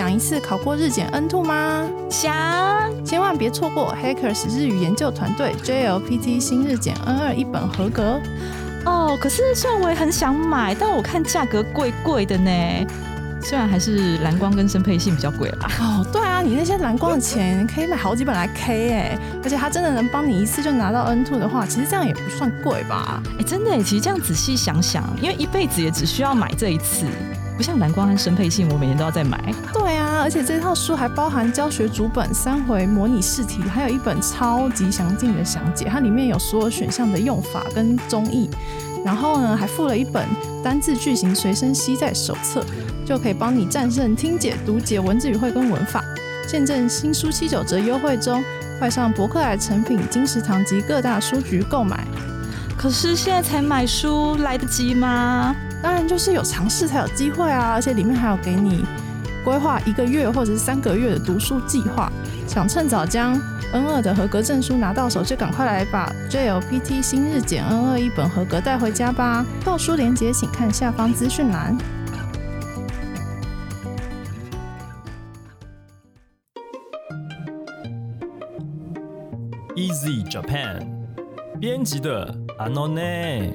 想一次考过日检 N two 吗？想，千万别错过 Hackers 日语研究团队 JLPT 新日检 N 二一本合格。哦，可是虽然我也很想买，但我看价格贵贵的呢。虽然还是蓝光跟生配性比较贵啦。哦，对啊，你那些蓝光的钱可以买好几本来 K 哎，而且它真的能帮你一次就拿到 N two 的话，其实这样也不算贵吧？哎，真的，其实这样仔细想想，因为一辈子也只需要买这一次，不像蓝光和生配信，我每年都要再买。对啊，而且这套书还包含教学主本、三回模拟试题，还有一本超级详尽的详解，它里面有所有选项的用法跟中译。然后呢，还附了一本单字句型随身携带手册。就可以帮你战胜听解、读解文字语汇跟文法。见证新书七九折优惠中，快上博客来、成品、金石堂及各大书局购买。可是现在才买书来得及吗？当然就是有尝试才有机会啊！而且里面还有给你规划一个月或者是三个月的读书计划。想趁早将 N 二的合格证书拿到手，就赶快来把 JLPT 新日检 N 二一本合格带回家吧！购书链接请看下方资讯栏。Easy Japan 编辑的阿诺内。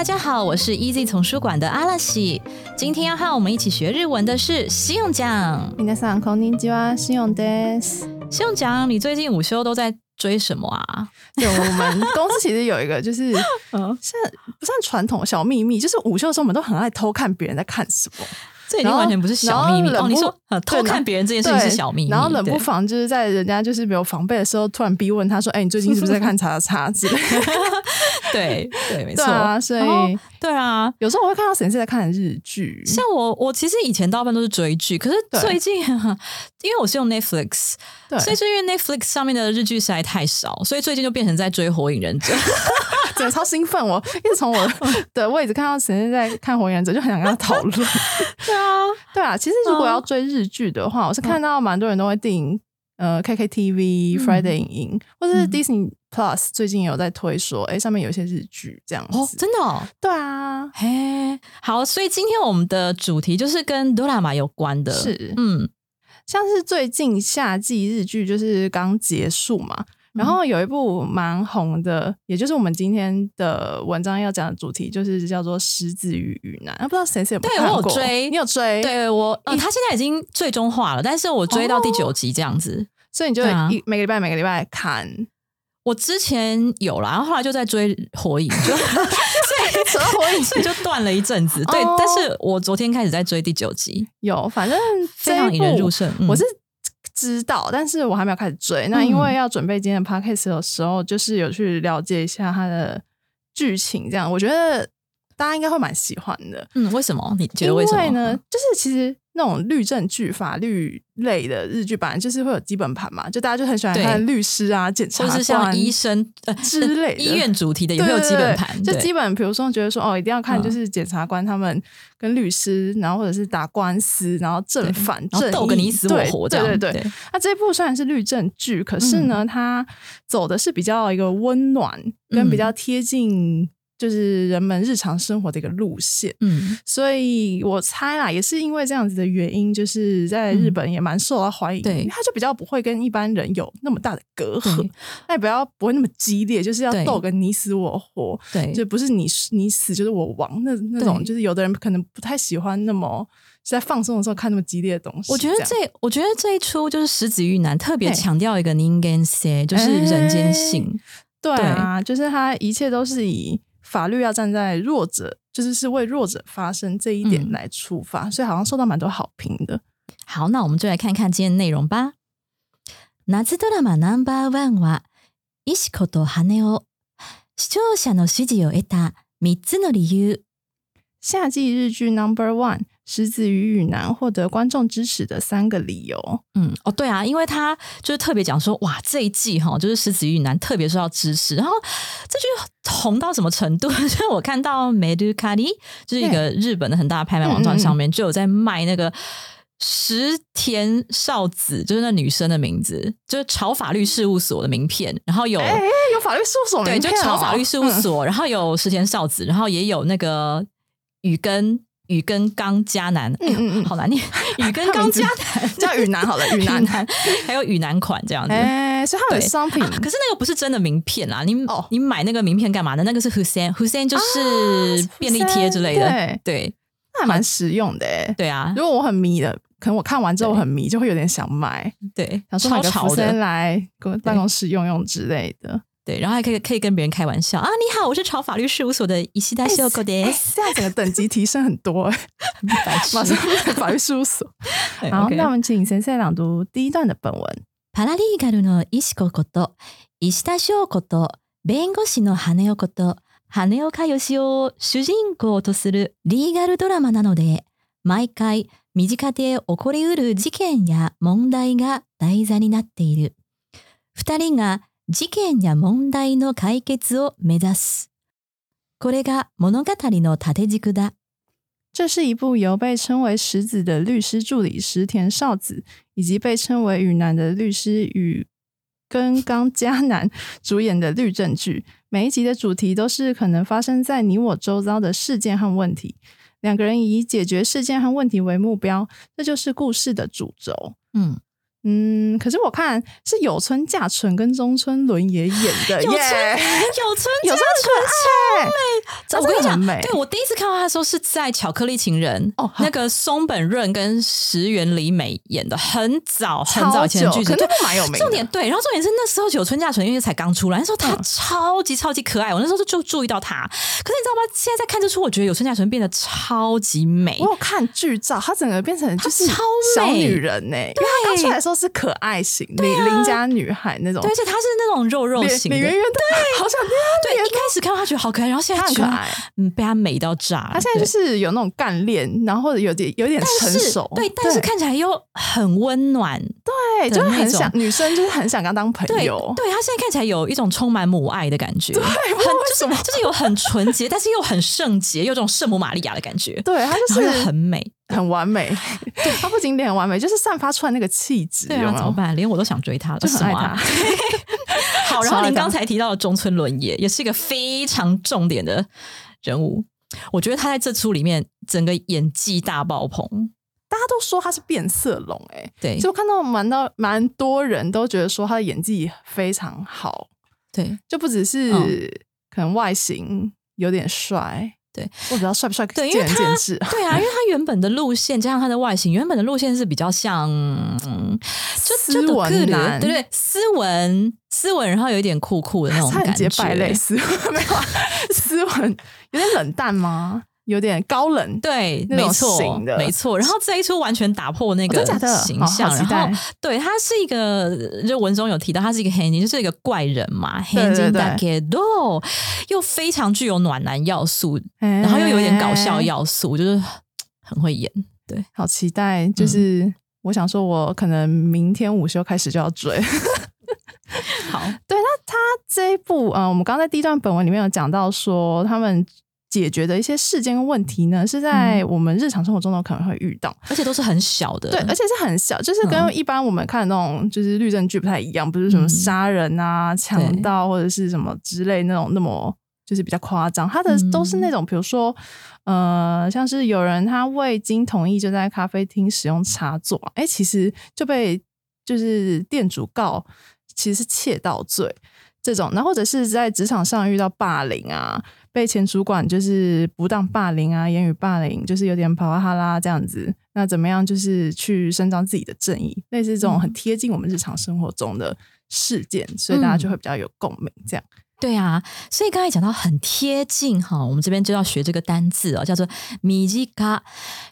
大家好，我是 Easy 丛书馆的阿拉西。今天要和我们一起学日文的是信用奖。皆さんこんにちは、信用です。信用奖，你最近午休都在追什么啊？对，我们公司其实有一个，就是嗯，现在不算传统小秘密，就是午休的时候我们都很爱偷看别人在看什么。这已经完全不是小秘密哦！你说偷看别人这件事情是小秘密，然后冷不防就是在人家就是没有防备的时候，突然逼问他说：“哎，你最近是不是在看叉叉之类？” 对对，没错啊，所以对啊，有时候我会看到谁是在看日剧。像我，我其实以前大部分都是追剧，可是最近因为我是用 Netflix，所以就因为 Netflix 上面的日剧实在太少，所以最近就变成在追《火影忍者》，真的超兴奋！我一直从我的位置看到谁是在看《火影忍者》，就很想跟他讨论。对啊，对啊，其实如果要追日剧的话，我是看到蛮多人都会订呃 KKTV、Friday 影音，或者是 Disney。Plus 最近有在推说，哎，上面有一些日剧这样子，真的？对啊，嘿，好，所以今天我们的主题就是跟哆啦 A 有关的，是，嗯，像是最近夏季日剧就是刚结束嘛，然后有一部蛮红的，也就是我们今天的文章要讲的主题，就是叫做《狮子与鱼男》，不知道谁谁有对我有追，你有追？对我，他现在已经最终化了，但是我追到第九集这样子，所以你就一每个礼拜每个礼拜看。我之前有了，然后后来就在追火影，就所以火影，所以就断了一阵子。对，但是我昨天开始在追第九集，有，反正非常引人入胜。我是知道，但是我还没有开始追。那因为要准备今天的 podcast 的时候，就是有去了解一下它的剧情，这样我觉得大家应该会蛮喜欢的。嗯，为什么？你觉得为什么呢？就是其实。那种律政剧、法律类的日剧，本来就是会有基本盘嘛，就大家就很喜欢看律师啊、检察官，或是像医生呃之类医院主题的，也会有基本盘。就基本，比如说觉得说哦，一定要看就是检察官他们跟律师，然后或者是打官司，然后正反正斗个你死我活这样。对对对。那这部虽然是律政剧，可是呢，它走的是比较一个温暖跟比较贴近。就是人们日常生活的一个路线，嗯，所以我猜啦，也是因为这样子的原因，就是在日本也蛮受到欢迎，对，他就比较不会跟一般人有那么大的隔阂，那也不要不会那么激烈，就是要斗个你死我活，对，就不是你你死就是我亡那那种，就是有的人可能不太喜欢那么在放松的时候看那么激烈的东西。我觉得这，我觉得这一出就是石子玉男特别强调一个 ningen say，就是人间性，对啊，就是他一切都是以。法律要站在弱者，就是是为弱者发声这一点来出发，所以好像受到蛮多好评的。好，那我们就来看看今天内容吧。夏ドラマナンバーワンは石子と羽を視聴者の支持を得た三つの理由。夏季日剧 Number One 石子与雨男获得观众支持的三个理由。嗯，哦，对啊，因为他就是特别讲说，哇，这一季哈，就是石子与男特别受到支持，然后这句红到什么程度？就是我看到 Medu Kari，就是一个日本的很大的拍卖网站上面就有在卖那个石田少子，就是那女生的名字，就是朝法律事务所的名片，然后有哎、有法律事务所对，就名片哦朝法律事务嗯所，然后有石田少子，然后也有那个雨根雨根刚迦南，嗯嗯嗯。好难念，雨根 刚迦南。叫雨男好了，雨男。还有雨男款这样子。哎、所以他们有商品，啊可是那个不是真的名片啦，你、哦。你买那个名片干嘛呢？那个是 Hussein，Hussein 就是便利贴之类的，啊对。对。那还蛮实用的哎。对啊，如果我很迷的，可能我看完之后很迷，就会有点想买，对，想说买个福森的，来公办公室用用之类的。对，然后还可以可以跟别人开玩笑啊，你好，我是朝法律事务所的伊西达修狗哎的，这样整个等级提升很多哎，白痴马上变法律事务所。对好，那我们请先生朗读第一段的本文。パラリーガルの石子こと、石田翔こと、弁護士の羽男こと、羽岡義雄を主人公とするリーガルドラマなので、毎回身近で起こりうる事件や問題が題座になっている。二人が事件や問題の解決を目指す。これが物語の縦軸だ。这是一部由被称为石子的律师助理石田少子，以及被称为雨男的律师雨根刚迦南主演的律政剧。每一集的主题都是可能发生在你我周遭的事件和问题。两个人以解决事件和问题为目标，这就是故事的主轴。嗯， 嗯，可是我看是有村架纯跟中村伦也演的有村，有村有村可爱，我跟你讲。对我第一次看到他的时候是在《巧克力情人》哦那个松本润跟石原里美演的，很早很早以前的剧情，对可那部蛮有名重点对，然后重点是那时候有村架纯因为才刚出来，那时候他嗯超级超级可爱，我那时候就就注意到他。可是你知道吗？现在在看这出，我觉得有村架纯变得超级美我。有看剧照，她整个变成就是超小美女人呢、因为她刚出来的时候是可爱型，邻邻家女孩那种。对，而，且她是那种肉肉型的，脸圆圆的，好想听对，一开始看到她觉得好可爱，然后现在觉得她很可爱。嗯，被她美到炸。她现在就是有那种干练，然后有点有点成是熟，对，但是看起来又很温暖，对，就是很想女生就是很想跟她当朋，友，对她现在看起来有一种充满母爱的感觉，很不知道为什么。就是有很纯洁，但是又很圣洁，有种圣母玛利亚的感觉，对，她就是很美。很完美，他不仅脸很完美，就是散发出来那个气质，对啊？怎么办？连我都想追他了，就很爱什么啊她。好，然后您刚才提到的中村伦也，也是一个非常重点的人物。我觉得他在这出里面整个演技大爆棚，大家都说他是变色龙、哎，对。就看到蛮到蛮多人都觉得说他的演技非常好，对。就不只是嗯。可能外形有点帅，对我比较帅不帅对，因为他。对啊，因为他 原本的路线加上他的外形，原本的路线是比较像，嗯，就斯就文男对对，斯文斯文，然后有一点酷酷的那种感觉败类，斯文没有啊斯文有点冷淡吗？有点高冷，对，没错没错。然后这一出完全打破那个形象，然后对他是一个，就文中有提到他是一个黑人，就是一个怪人嘛，黑人对大给都又非常具有暖男要素，然然后又有一点搞笑，要素，就是很会演。对，好期待。就是我想说，我可能明天午休开始就要追。好，对，那他这一部，呃，我们刚刚在第一段本文里面有讲到说，他们解决的一些事件跟问题呢，是在我们日常生活中都可能会遇到。而且都是很小的，对，而且是很小，就是跟嗯一般我们看的那种就是律政剧不太一样，不是什么嗯杀人啊、强盗或者是什么之类那种那么就是比较夸张。它的嗯都是那种，比如说呃，像是有人他未经同意就在咖啡厅使用插座，哎，其实就被就是店主告，其实是窃盗罪这种，那或者是在职场上遇到霸凌啊。被前主管就是不当霸凌啊，言语霸凌，就是有点跑哈哈啦这样子。那怎么样，就是去伸张自己的正义，类似这种很贴近我们日常生活中的事件，所以大家就会比较有共鸣。这样，对啊，所以刚才讲到很贴近哈，我们这边就要学这个单字哦，叫做米基卡，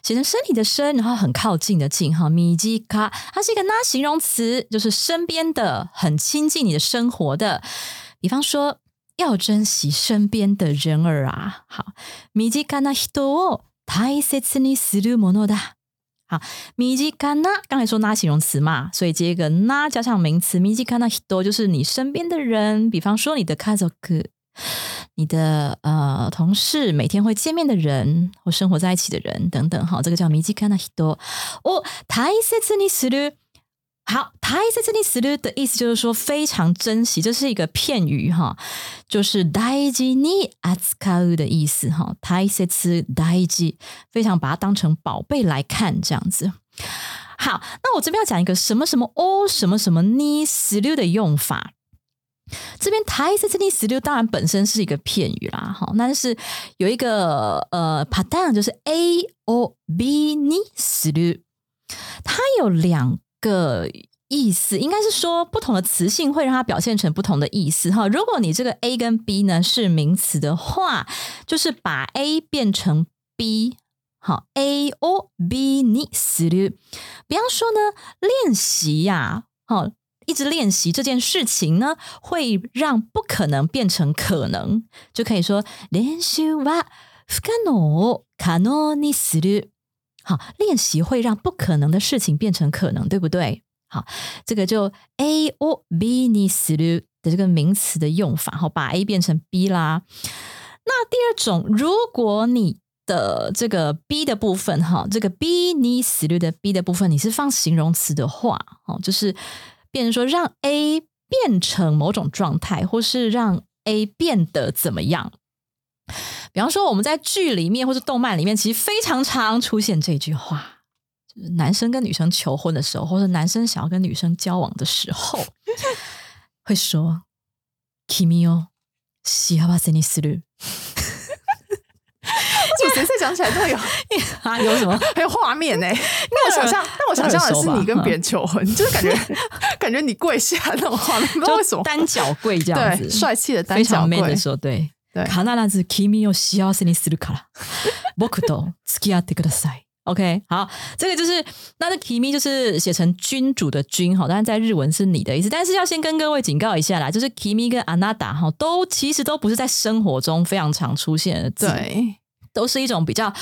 写成身体的身，然后很靠近的近哈，米基卡，它是一个拉形容词，就是身边的，很亲近你的生活的。比方说，要珍惜身边的人儿啊。好，米基卡那人を 大切にするものだ。好，身近な刚才说那形容词嘛，所以接一个那加上名词，身近な人就是你身边的人，比方说你的家族、你的呃同事，每天会见面的人或生活在一起的人等等。哈，这个叫身近な人。哦，大切にする。 好，大切にする的意思就是说非常珍惜，这是一个片语哈，就是大事に扱う的意思哈。大切大事，非常把它当成宝贝来看，这样子。好，那我这边要讲一个什么什么哦，什么什么にする的用法。这边大切にする当然本身是一个片语啦，哈，但是有一个呃 pattern 就是 a o b にする，它有两。 个意思应该是说，不同的词性会让它表现成不同的意思哈。如果你这个 A 跟 B 呢是名词的话，就是把 A 变成 B，好，A O B 你思虑。比方说呢，练习呀，好，一直练习这件事情呢，会让不可能变成可能，就可以说练习は不可能可能にする。 好，练习会让不可能的事情变成可能，对不对？好，这个就 A O B 你思虑的这个名词的用法，好，把 A 变成 B 啦。那第二种，如果你的这个 B 的部分，哈，这个 B 你思虑的 B 的部分，你是放形容词的话，哦，就是变成说让 A 变成某种状态，或是让 A 变得怎么样。比方说，我们在剧里面或者动漫里面，其实非常常出现这句话，就是男生跟女生求婚的时候，或者男生想要跟女生交往的时候，会说 “kimi o shiawase ni suru”。这谁谁讲起来都有啊，有什么？还有画面呢？那我想象，但我想象的是你跟别人求婚，就是感觉 感觉你跪下那种画面，不知道为什么单脚跪这样子，帅气的单脚跪的时候，对。必ず君を幸せにするから、僕と付き合ってください。OK，好，这个就是那的 kimi 就是写成君主的君哈，当然在日文是你的意思，但是要先跟各位警告一下啦，就是 kimi 跟 anada 哈，都其实都不是在生活中非常常出现的字，对，都是一种比较。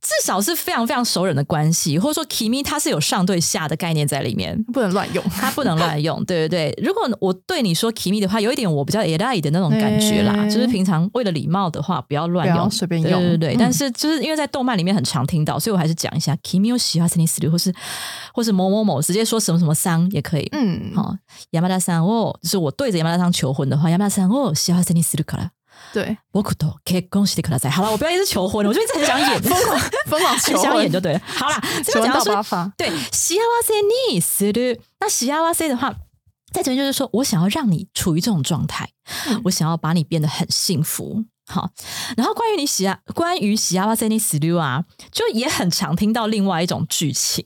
至少是非常非常熟人的关系，或者说 kimi 它是有上对下的概念在里面，不能乱用，它不能乱用。对对对，如果我对你说 kimi 的话，有一点我比较 e l 的那种感觉啦，就是平常为了礼貌的话，不要乱用，随便用。对对对，但是就是因为在动漫里面很常听到，所以我还是讲一下 kimi 有喜欢 s e n 或是或是某某某，直接说什么什么桑也可以。嗯，好，yamada 桑哦，就是我对着 yamada 桑求婚的话，yamada 桑哦，喜欢 s e n 对，我可多可以恭喜你可在。好了，我不要一直求婚了，我就一直很想演，疯狂疯狂求婚演就对了。好了，这个讲到八发。对，喜阿哇塞尼斯的，那喜阿哇塞的话，在这边就是说我想要让你处于这种状态，我想要把你变得很幸福。好，然后关于你喜啊，关于喜阿巴塞尼斯鲁啊，就也很常听到另外一种剧情，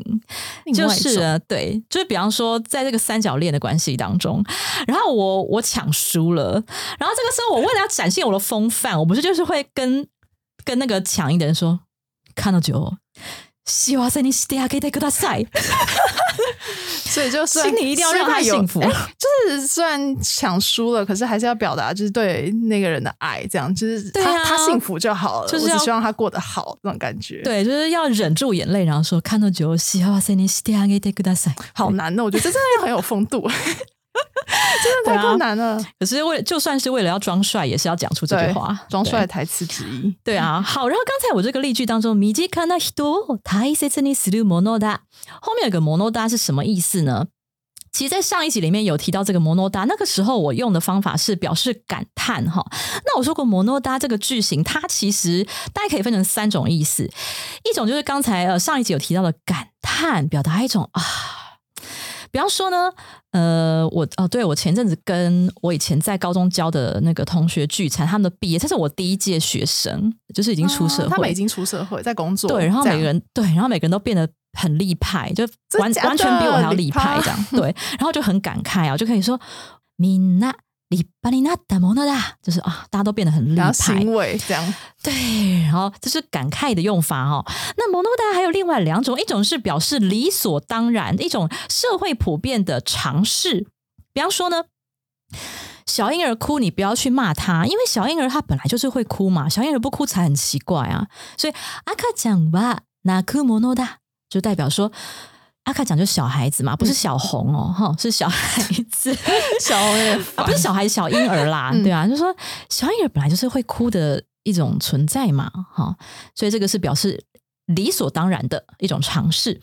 就是对，就是比方说在这个三角恋的关系当中，然后我我抢输了，然后这个时候我为了要展现我的风范，我不是就是会跟跟那个抢赢的人说，看到酒。希望在你底下给他给他塞，所以就心里一定要让他幸福。就是虽然抢输了，可是还是要表达就是对那个人的爱，这样就是他他幸福就好了，就是希望他过得好那种感觉。对，就是要忍住眼泪，然后说看到酒，希望在你底下给得给他塞。好难哦，我觉得这真的很有风度。真的太困难了。可是为就算是为了要装帅，也是要讲出这句话，装帅的台词之一。对啊，好。然后刚才我这个例句当中，ミジカナヒト大切にするものだ。后面有个モノダ是什么意思呢？其实，在上一集里面有提到这个モノダ，那个时候我用的方法是表示感叹哈。那我说过モノダ这个句型，它其实大家可以分成三种意思，一种就是刚才呃上一集有提到的感叹，表达一种啊。 比方说呢，呃，我哦，对我前阵子跟我以前在高中教的那个同学聚餐，他们的毕业，这是我第一届学生，就是已经出社会，他们已经出社会，在工作，对，然后每个人对，然后每个人都变得很立派，就完完全比我还要立派这样，对，然后就很感慨啊，就可以说，米娜。里巴里纳达摩纳达，就是啊，大家都变得很厉害，行为这样对，然后这是感慨的用法哦。那摩诺达还有另外两种，一种是表示理所当然，一种社会普遍的常识。比方说呢，小婴儿哭，你不要去骂他，因为小婴儿他本来就是会哭嘛，小婴儿不哭才很奇怪啊。所以阿卡讲吧，那哭莫诺达就代表说。阿卡讲就是小孩子嘛，不是小红哦，哈，是小孩子，小红有点 啊，不是小孩子，小婴儿啦，嗯对啊，就说小婴儿本来就是会哭的一种存在嘛，哈，所以这个是表示理所当然的一种尝试。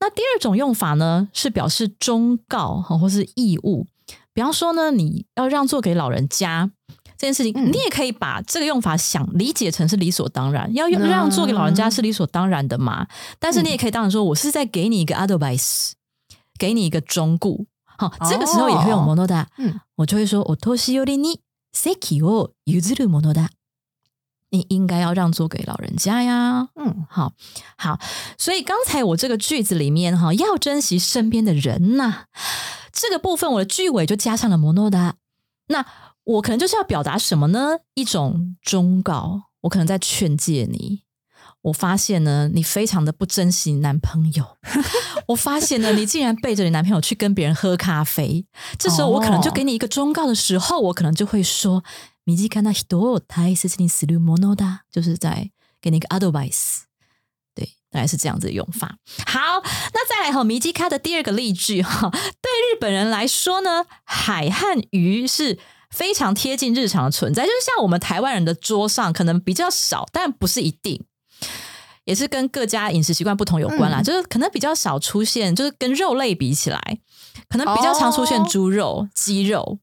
那第二种用法呢，是表示忠告哈，或是义务。比方说呢，你要让座给老人家这件事情，嗯你也可以把这个用法想理解成是理所当然，要嗯让座给老人家是理所当然的嘛。但是你也可以当然说，我是在给你一个 advice，给你一个忠告。好，这个时候也会用 monoda，嗯我就会说，我托西尤利尼 seki o yuzuru monoda，你应该要让座给老人家呀。嗯好好，所以刚才我这个句子里面哈，要珍惜身边的人呐、这个部分我的句尾就加上了 monoda。那我可能就是要表达什么呢？一种忠告，我可能在劝诫你。我发现呢，你非常的不珍惜你男朋友。我发现呢，你竟然背着你男朋友去跟别人喝咖啡。这时候我可能就给你一个忠告的时候，我可能就会说：“身近な人を大切にするものだ。”就是在给你一个 advice。对，大概是这样子的用法。好，那再来哈，米基卡的第二个例句哈，对日本人来说呢，海和鱼是 非常贴近日常的存在，就是像我们台湾人的桌上可能比较少，但不是一定。也是跟各家饮食习惯不同有关啦，嗯。就是可能比较少出现，就是跟肉类比起来，可能比较常出现哦。猪肉、鸡肉，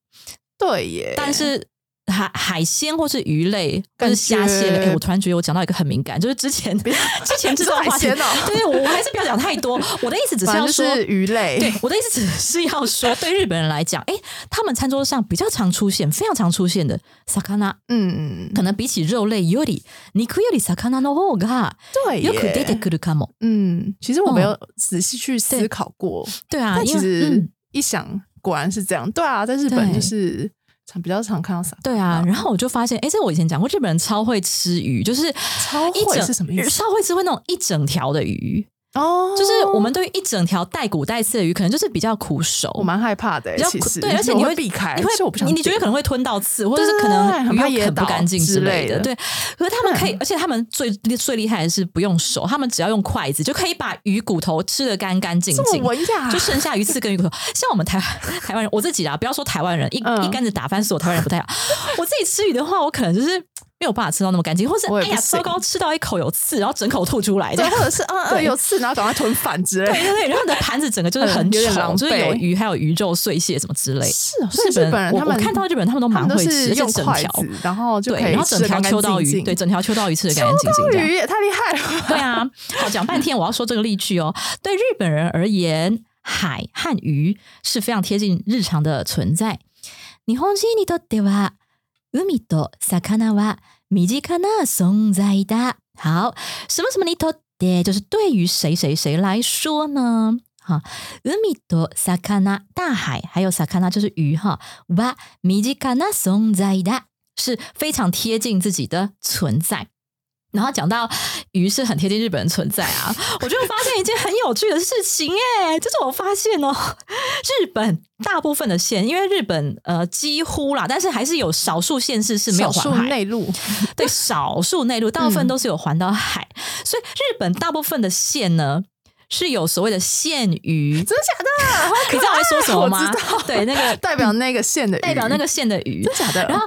对耶，但是海海鲜或是鱼类或感是虾蟹类，觉哎、我突然觉得我讲到一个很敏感，就是之前之前这知道段话题，海鲜哦对对，我还是不要讲太多。我的意思只是反正就要说，是鱼类，对，我的意思只是要说，对日本人来讲，哎，他们餐桌上比较常出现、非常常出现的 sakana，嗯，可能比起肉类より肉より魚の方が对よく出て耶，くるかも。嗯，其实我没嗯有仔细去思对考过，对啊，但因为其实嗯一想，果然是这样。对啊，在日本对就是 常比较常看到撒，对啊，然后我就发现，哎，这我以前讲过，日本人超会吃鱼，就是超一整会是什么意思？超会吃会那种一整条的鱼，哦，就是我们对于一整条带骨带刺的鱼，可能就是比较苦手，我蛮害怕的耶，比较其实。苦对，而且你我会避开，你会我不想你你觉得可能会吞到刺，或者是可能鱼又很怕噎到啃不干净之类的，对。可是他们可以，嗯。而且他们最最厉害的是不用手，他们只要用筷子就可以把鱼骨头吃的干干净这净。文雅，就剩下鱼刺跟鱼骨头，像我们台台湾人，我自己啊，不要说台湾人，一、嗯。一竿子打翻所有台湾人不太好。我自己吃鱼的话，我可能就是没有办法吃到那么干净，或是哎呀，我也不行糟糕，吃到一口有刺，然后整口吐出来的对，。或者是嗯嗯对有刺，然后赶快吞饭之类的。对对对，然后你的盘子整个就是很丑，嗯有点狼就是有狈鱼，还有鱼肉碎屑什么之类。是哦，所以日本日本人他们我我看到日本人他们都他们都蛮会吃，而且是用整条筷子，然后就可对，以然后整条吃得干干秋刀鱼，净净对，整条秋刀鱼吃的干干净净这样。鱼也太厉害了吧。对啊，好讲半天，我要说这个例句哦。对日本人而言，海和鱼是非常贴近日常的存在。日本人にとっては海と魚は 身近な存在だ。好，什么什么にとって就是对于谁谁谁来说呢？哈，海と魚大海还有魚就是鱼哈，は身近な存在だ是非常贴近自己的存在。 然后讲到鱼是很贴近日本人存在啊，我就发现一件很有趣的事情哎，就是我发现哦，日本大部分的县，因为日本呃几乎啦，但是还是有少数县市是没有环海，内陆，对，少数内陆，大部分嗯都是有环到海，所以日本大部分的县呢。是有所谓的县鱼，真的假的？你知道我在说什么吗？我知道对，那个 代表那个县的鱼，代表那个县的鱼，真的假的？然后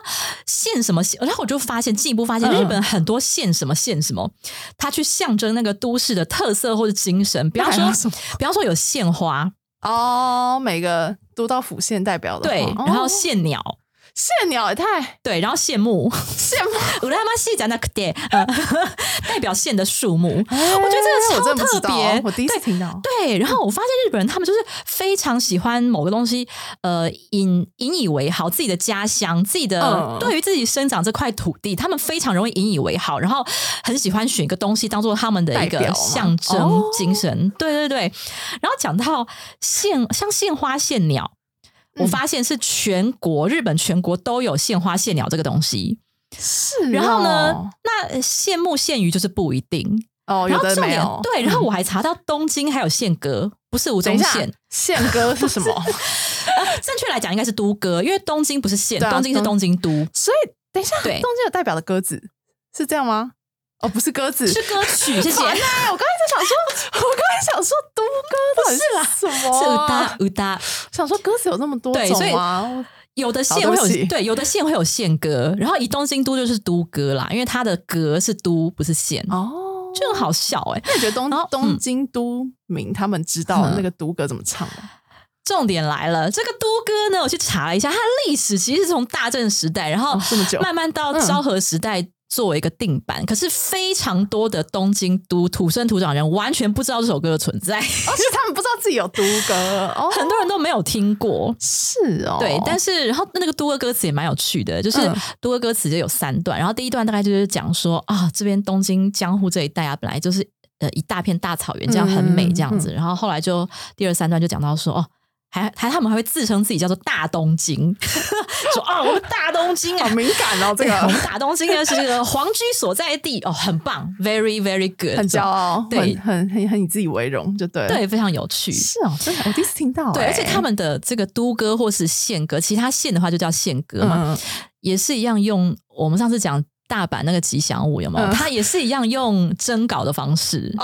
县什么县，然后我就发现进一步发现，嗯日本很多县什么县什么，它去象征那个都市的特色或者精神。比方说比方说有县花，哦，每个都到府县代表的对，然后哦县鸟，县鸟也太对，然后羡慕，羡慕。乌拉玛西讲那个点，呃 代表县的树木。我我觉得这个超特别，我第一次听到。对，然后我发现日本人他们就是非常喜欢某个东西，呃，引引以为豪，自己的家乡，自己的、嗯对于自己生长这块土地，他们非常容易引以为豪，然后很喜欢选一个东西当做他们的一个象征哦精神。对对对，然后讲到献像献花献鸟。我嗯。发现是全国日本全国都有献花献鸟这个东西，是哦，然后呢，那羡慕羡鱼就是不一定，哦，有然后重点的没有，对，然后我还查到东京还有宪歌，不不是吴宗宪，，宪歌？是 什么？正确来讲应该是都歌，因为东京不是县，啊东京是东京都，所以等一下，对。东京有代表的鸽子是这样吗？哦，不是鸽子，是歌曲，谢谢。我刚才在想说，我刚才想说都歌到底是啦什么是啊？乌达乌达，想说歌词有那么多种吗？有的县会有对，有的县会有县歌，然后以东京都就是都歌啦，因为它的歌是都不是县，哦，就很好笑哎、那你觉得东东京都民他们知道嗯那个都歌怎么唱吗？重点来了，这个都歌呢，我去查了一下，它历史其实是从大正时代，然后哦这么久慢慢到嗯昭和时代作为一个定版。可是非常多的东京都土生土长人完全不知道这首歌的存在，而且他们不知道自己有都歌 哦，很多人都没有听过。是哦，对，但是然后那个都歌歌词也蛮有趣的，就是嗯都歌歌词就有三段，然后第一段大概就是讲说啊，这边东京江户这一带啊，本来就是呃一大片大草原，这样很美这样子，然后后来就第二三段就讲到说哦。还还他们还会自称自己叫做大东京，说啊，我们大东京啊。好，敏感哦，这个，我个们大东京呢是这个皇居所在地。哦，很棒，very very good，很骄傲，对。很很很很以自己为荣，就对了。对，非常有趣。是哦，真的，我第一次听到欸。对，而且他们的这个都歌或是县歌，其他县的话就叫县歌嘛，嗯，也是一样用我们上次讲大阪那个吉祥物有没有？嗯。它也是一样用征稿的方式，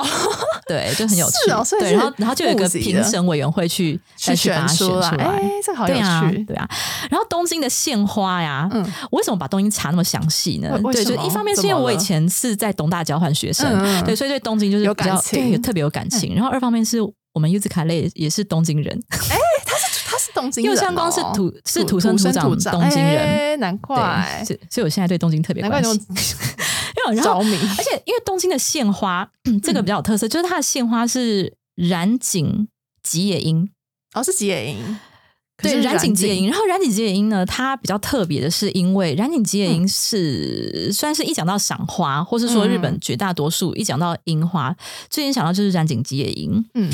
对，就很有趣。对，然后然后就有一个评审委员会去再去去把它选选出来，对啊趣，。对啊。然后东京的献花呀，嗯。我为什么把东京查那么详细呢？对，就一方面是因为我以前是在东大交换学生，对，所以对东京就是有比较感情。嗯对特别有感情。然后二方面是我们 U 字卡类也是东京人，他是东京人哦，右相光是土是土生土土长东京人，哎难怪，，所以我现在对东京特别关心。因为然后着迷。而且因为东京的县花 这个比较有特色，就是它的县花是染井吉野樱，哦，是吉野樱，可对，染井吉野樱，然后染井吉野樱呢，它比较特别的是，因为染井吉野樱是、虽然是一讲到赏花，或是说日本嗯绝大多数一讲到樱花，最先想到就是染井吉野樱。嗯，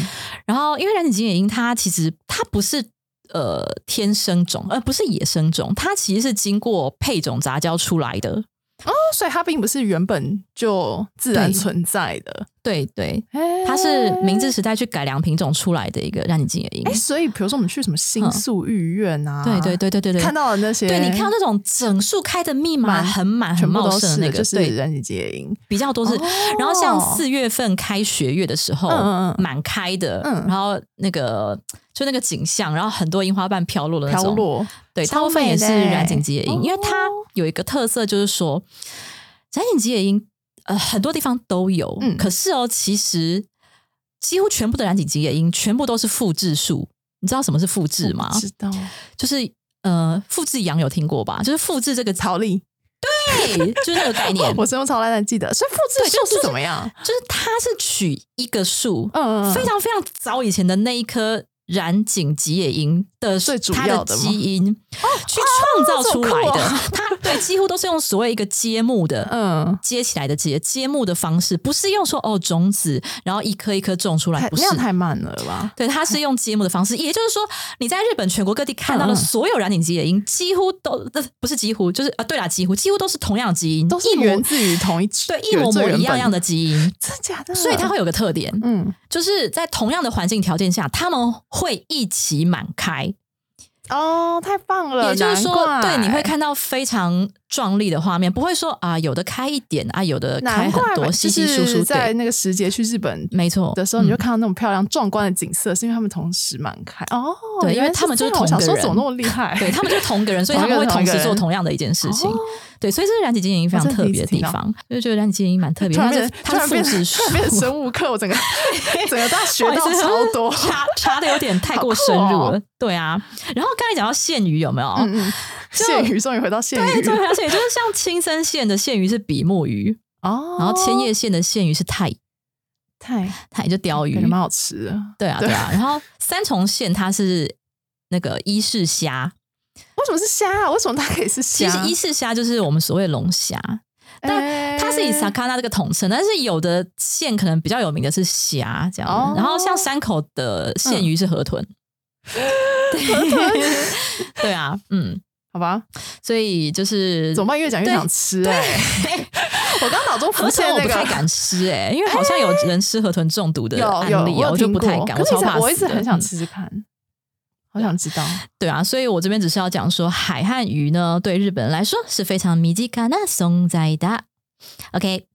然后因为染井吉野樱，它其实它不是。呃，天生种，而、不是野生种，它其实是经过配种杂交出来的。哦，所以它并不是原本就自然存在的，对对，哎它是明治时代去改良品种出来的一个染井吉野樱。哎，所以比如说我们去什么新宿御苑啊，对对对对对对，看到的那些，对你看到那种整树开的密码满很满、很茂盛的那个，就是对，染井吉野樱，比较多是。哦。然后像四月份开学月的时候，满开的，嗯。然后那个就那个景象，然后很多樱花瓣飘落的那种，飘落，对，大部分也是染井吉野樱，哦。因为它有一个特色，就是说染井吉野樱，呃，很多地方都有，嗯可是哦，其实几乎全部的染井吉野樱全部都是复制树。你知道什么是复制吗知道就是呃，复制羊有听过吧？就是复制这个草粒，对，就是那个概念。我是用超烂但记得，所以复制树是怎么样？就是它是取一个树，嗯嗯嗯非常非常早以前的那一棵染井吉野樱的最主要的吗基因去创造出来的。它 对几乎都是用所谓一个接木的。嗯，接起来的接接木的方式，不是用说哦种子，然后一颗一颗种出来，不是太那样太慢了吧？对，它是用接木的方式，也就是说，你在日本全国各地看到的所有染井吉野樱，几乎都呃 不是几乎，就是啊，对啦，几乎几乎都是同样的基因，都是一模源自于同一对一模模一样样的，基因，真假的？所以它会有个特点，嗯就是在同样的环境条件下，它们会一起满开，哦，太棒了，也就是说，对，你会看到非常壮丽的画面，不会说啊，有的开一点啊，有的开很多，稀稀疏疏，在，那个时节去日本没错的时候，你就嗯看到那种漂亮壮观的景色，是因为他们同时满开哦。对因为他们就是同个人说怎么那么厉害？对他们就是同个人，所以 他们会同时做同样的一件事情。哦对，所以这是染井吉野樱非常特别的地方，就觉得染井吉野樱蛮特别，它是它是复制树 变突，然变生物课，我整个整个大家学到超多。查查的有点太过深入了。对啊，然后刚才讲到县鱼有没有？嗯嗯，县鱼终于回到县对，鱼终于发现，就是像青森县的县鱼是比目鱼，哦，然后千叶县的县鱼是太太。太就鲷鱼。蛮好吃的。对啊对。啊。然后三重县它是那个伊势虾，为什么是虾啊？为什么它可以是虾？其实伊势虾就是我们所谓的龙虾，但哎它是以 sakana 这个统称，但是有的县可能比较有名的是虾这样。哦。然后像山口的县鱼是河豚，对 对啊，嗯，好吧，所以就是怎么办？越讲越想吃对。我刚脑中浮现那个。不太敢吃哎、因为好像有人吃河豚中毒的案例哦，我就不太敢，可是一直超怕。我一直很想嗯吃吃看，好想知道。对啊，所以我这边只是要讲说，海和鱼呢，对日本人来说是非常身近な存在的。OK，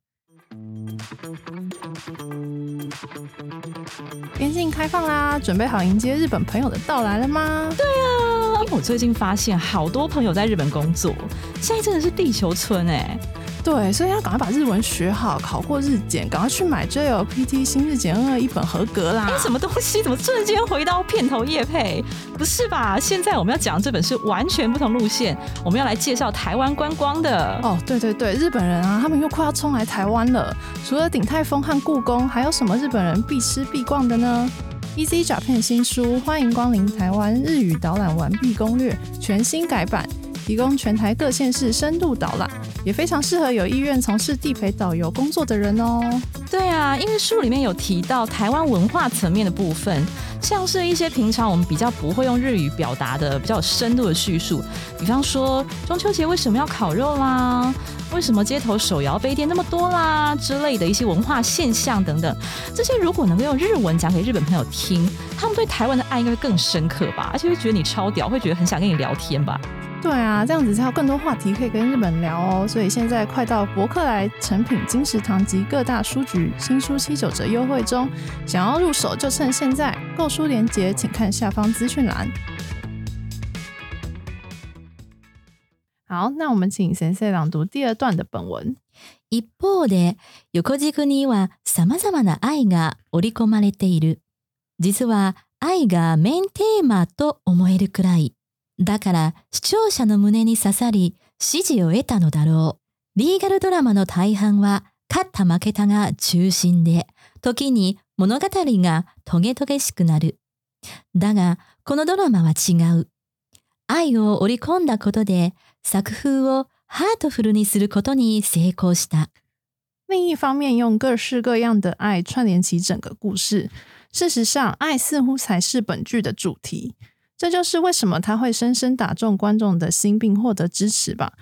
边境开放啦，准备好迎接日本朋友的到来了吗？对，啊，因为我最近发现好多朋友在日本工作，现在真的是地球村哎、对，所以要赶快把日文学好，考过日检，赶快去买 JLPT 新日检二一本合格啦！哎，什么东西？怎么瞬间回到片头叶配？不是吧？现在我们要讲这本是完全不同路线，我们要来介绍台湾观光的。哦，对对对，日本人啊，他们又快要冲来台湾了。除了鼎泰丰和故宫，还有什么日本人必吃必逛的呢？Easy 诈骗新书，欢迎光临台湾日语导览完毕攻略，全新改版，提供全台各县市深度导览，也非常适合有意愿从事地陪导游工作的人哦。对啊，因为书里面有提到台湾文化层面的部分，像是一些平常我们比较不会用日语表达的比较有深度的叙述，比方说中秋节为什么要烤肉啦，为什么街头手摇杯店那么多啦之类的一些文化现象等等，这些如果能够用日文讲给日本朋友听，他们对台湾的爱应该会更深刻吧，而且会觉得你超屌，会觉得很想跟你聊天吧。对啊，这样子才有更多话题可以跟日本聊哦。所以现在快到博客来、成品、金石堂及各大书局，新书七九折优惠中，想要入手就趁现在。购书链接请看下方资讯栏。好，那我们请先生朗读第二段的本文。一方で横軸には様々な愛が織り込まれている。実は愛がメインテーマと思えるくらい。だから視聴者の胸に刺さり支持を得たのだろう。リーガルドラマの大半は勝った負けたが中心で、時に物語がトゲトゲしくなる。だがこのドラマは違う。愛を織り込んだことで作風をハートフルにすることに成功した。另一方面，用各式各样的爱串联起整个故事。事实上，爱似乎才是本剧的主题。这就是为什么它会深深打中观众的心，并获得支持吧。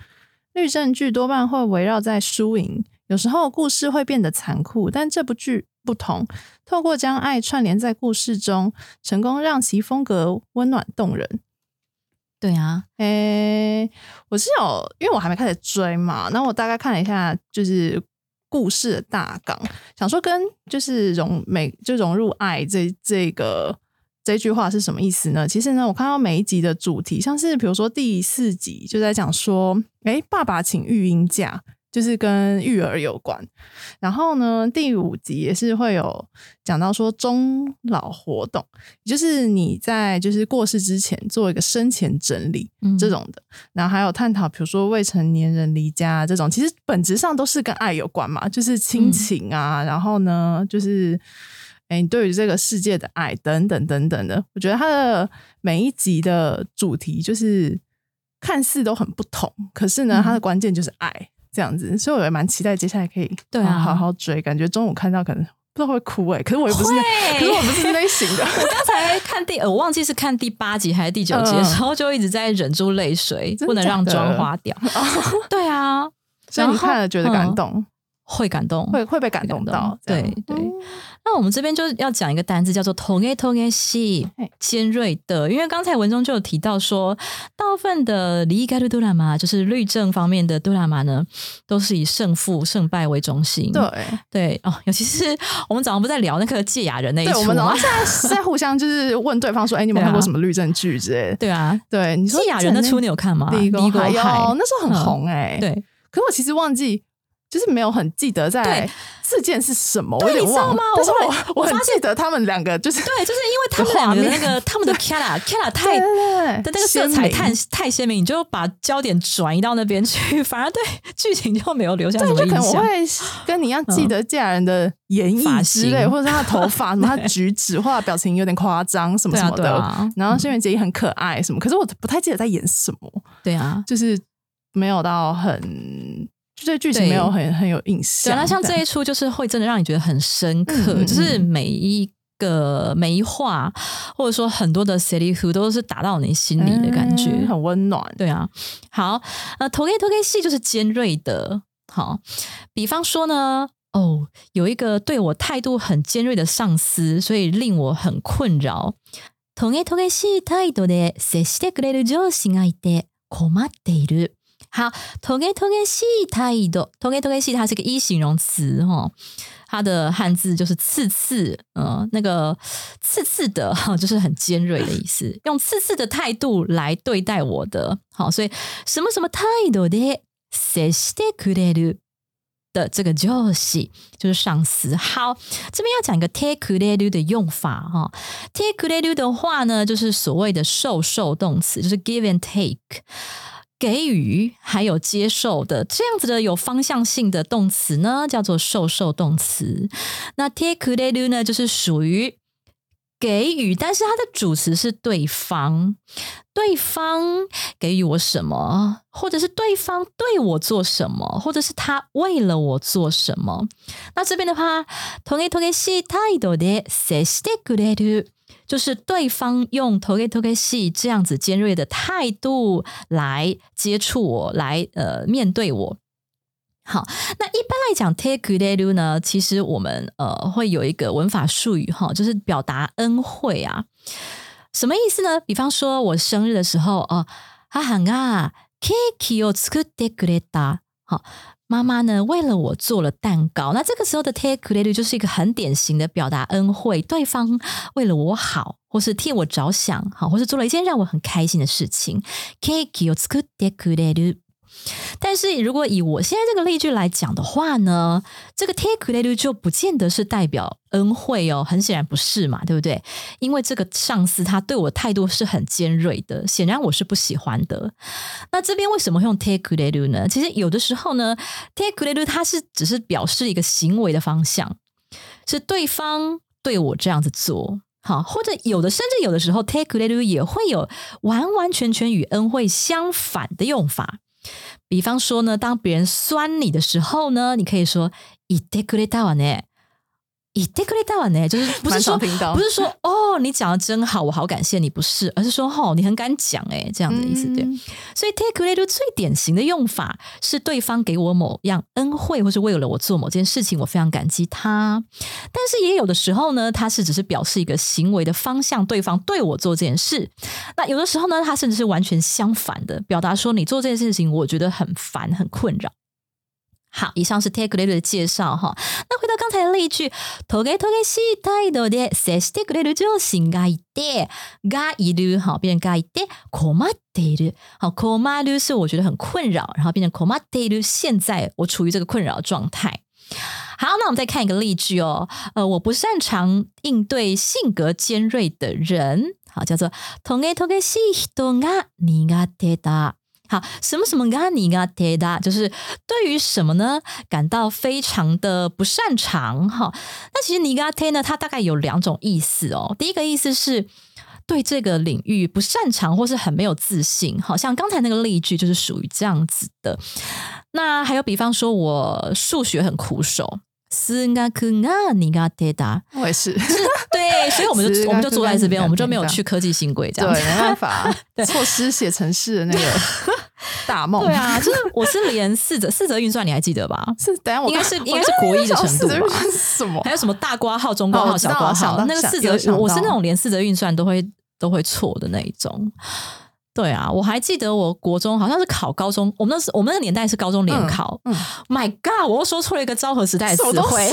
律政剧多半会围绕在输赢，有时候故事会变得残酷，但这部剧不同，透过将爱串联在故事中，成功让其风格温暖动人。 对啊，诶、我是有，因为我还没开始追嘛，那我大概看了一下，就是故事的大纲，想说跟就是融美就融入爱这这个这句话是什么意思呢？其实呢，我看到每一集的主题，像是比如说第四集就在讲说，诶、爸爸请育婴假。就是跟育儿有关，然后呢，第五集也是会有讲到说终老活动，就是你在就是过世之前做一个生前整理，嗯这种的，然后还有探讨，比如说未成年人离家这种，其实本质上都是跟爱有关嘛，就是亲情啊，然后呢，就是哎，你对于这个世界的爱等等等等的，我觉得它的每一集的主题就是看似都很不同，可是呢，嗯它的关键就是爱这样子，所以我也蛮期待接下来可以对啊好好追，感觉中午看到可能不知道会哭哎、可是我也不是可是我不是那类型的，我刚才看第，呃我忘记是看第八集还是第九集的嗯时候，就一直在忍住泪水，不能让妆花掉。对啊，所以你看了觉得感嗯动，会感动，会会被感动到，对对嗯那我们这边就要讲一个单字，叫做 “toge toge 系嘿”，尖锐的。因为刚才文中就有提到说，大部分的 legal drama 就是律政方面的 drama 呢，都是以胜负胜败为中心。对。对哦，尤其是我们早上不在聊那个借雅人那一对，出我们早上？现在在互相就是问对方说：“哎、你有没有对啊看过什么律政剧之类的对啊，？”对，你说芥雅人的出你有看吗？第一个海有，Legal 那时候很红哎、对，可是我其实忘记，就是没有很记得在事件是什么，我有点忘吗。但是我后我发记得他们两个就是对，就是因为他们两个的那个他们的 Kara Kara 太的那个色彩太太鲜明，你就把焦点转移到那边去，反而对剧情就没有留下什对，么印就可能我象。会跟你一样记得嫁人的演发绎之类，型或者是他的头发什么，他的举止或者表情有点夸张什么什么的。然后轩辕杰也很可爱什么，可是我不太记得在演什么。对啊。就是没有到很，就对剧情对没有很很有印对象。啊，那像这样一出就是会真的让你觉得很深刻，嗯嗯嗯就是每一个每一话，或者说很多的 c i t y 都是打到你心里的感觉。嗯很温暖。对啊，好，呃，头给头给戏就是尖锐的。 好，比方说呢，哦，有一个对我态度很尖锐的上司，所以令我很困扰。トゲトゲしい態度で接してくれる上司がいて困っている。 好，トゲトゲしい態度，トゲトゲしい它是个一形容词哈、哦，它的汉字就是刺刺，呃，那个刺刺的哈，就是很尖锐的意思，用刺刺的态度来对待我的，好，所以什么什么态度で接してくれる。的这个上司就是上司。好，这边要讲一个 take credit 的用法哈。take credit 的话呢，就是所谓的受受动词，就是 give and take， 给予还有接受的这样子的有方向性的动词呢，叫做受受动词。那 take credit 呢，就是属于。给予，但是它的主词是对方，对方给予我什么，或者是对方对我做什么，或者是他为了我做什么。那这边的话，トゲトゲしい態度で接してくれる， 就是对方用トゲトゲしい这样子尖锐的态度来接触我，来呃面对我。好，那一般来讲，take credit 呢，其实我们呃会有一个文法术语哈，就是表达恩惠啊。什么意思呢？比方说我生日的时候哦，母がケーキを作ってくれた。好， 妈妈呢为了我做了蛋糕。那这个时候的 take credit 就是一个很典型的表达恩惠，对方为了我好，或是替我着想，好，或是做了一件让我很开心的事情。ケーキを作ってくれる。 但是如果以我现在这个例句来讲的话呢，这个 take credit 就不见得是代表恩惠哦，很显然不是嘛，对不对？因为这个上司他对我态度是很尖锐的，显然我是不喜欢的。那这边为什么会用 take credit 呢？其实有的时候呢，take credit 它是只是表示一个行为的方向，是对方对我这样子做。好，或者有的甚至有的时候，take credit 也会有完完全全与恩惠相反的用法。比方说呢，当别人酸你的时候呢，你可以说“言ってくれたわね”，“ 言ってくれたわね”，就是不是说不是说哦，你讲的真好，我好感谢你，不是，而是说哦，你很敢讲，哎，这样的意思对。所以 “take credit” 最典型的用法是对方给我某样恩惠，或是为了我做某件事情，我非常感激他。但是也有的时候呢，它是只是表示一个行为的方向，对方对我做这件事。那有的时候呢，它甚至是完全相反的，表达说你做这件事情，我觉得很烦、很困扰。好，以上是 take credit 的介绍哈。那回到刚 才例句，トゲトゲしい態度で接してくれる上司がいて、がいる好，变成がいて困っている。好，困る是我觉得很困扰，然后变成困っている。现在我处于这个困扰状态。好，那我们再看一个例句哦。呃，我不擅长应对性格尖锐的人。好，叫做トゲトゲしい人が苦手だ。好，什么什么が苦手だ，就是对于什么呢，感到非常的不擅长。哈，那其实苦手呢，它大概有两种意思哦。第一个意思是对这个领域不擅长，或是很没有自信。好像刚才那个例句就是属于这样子的。那还有，比方说我数学很苦手。数学が苦手だ，我也是，对，所以我们就我们就 坐在这边，我们就没有去科技新贵这样，对，没办法，错失写城市的那个大梦。对啊，就是我是连四则四则运算，你还记得吧？是，等下我应该是应该是国一的程度吧？什么？还有什么大括号、中括号、小括号？那个四则，我是那种连四则运算都会都会错的那一种。对啊，我还记得我国中好像是考高中，我们那时我们那个年代是高中联考。My God，我又说错了一个昭和时代的词汇。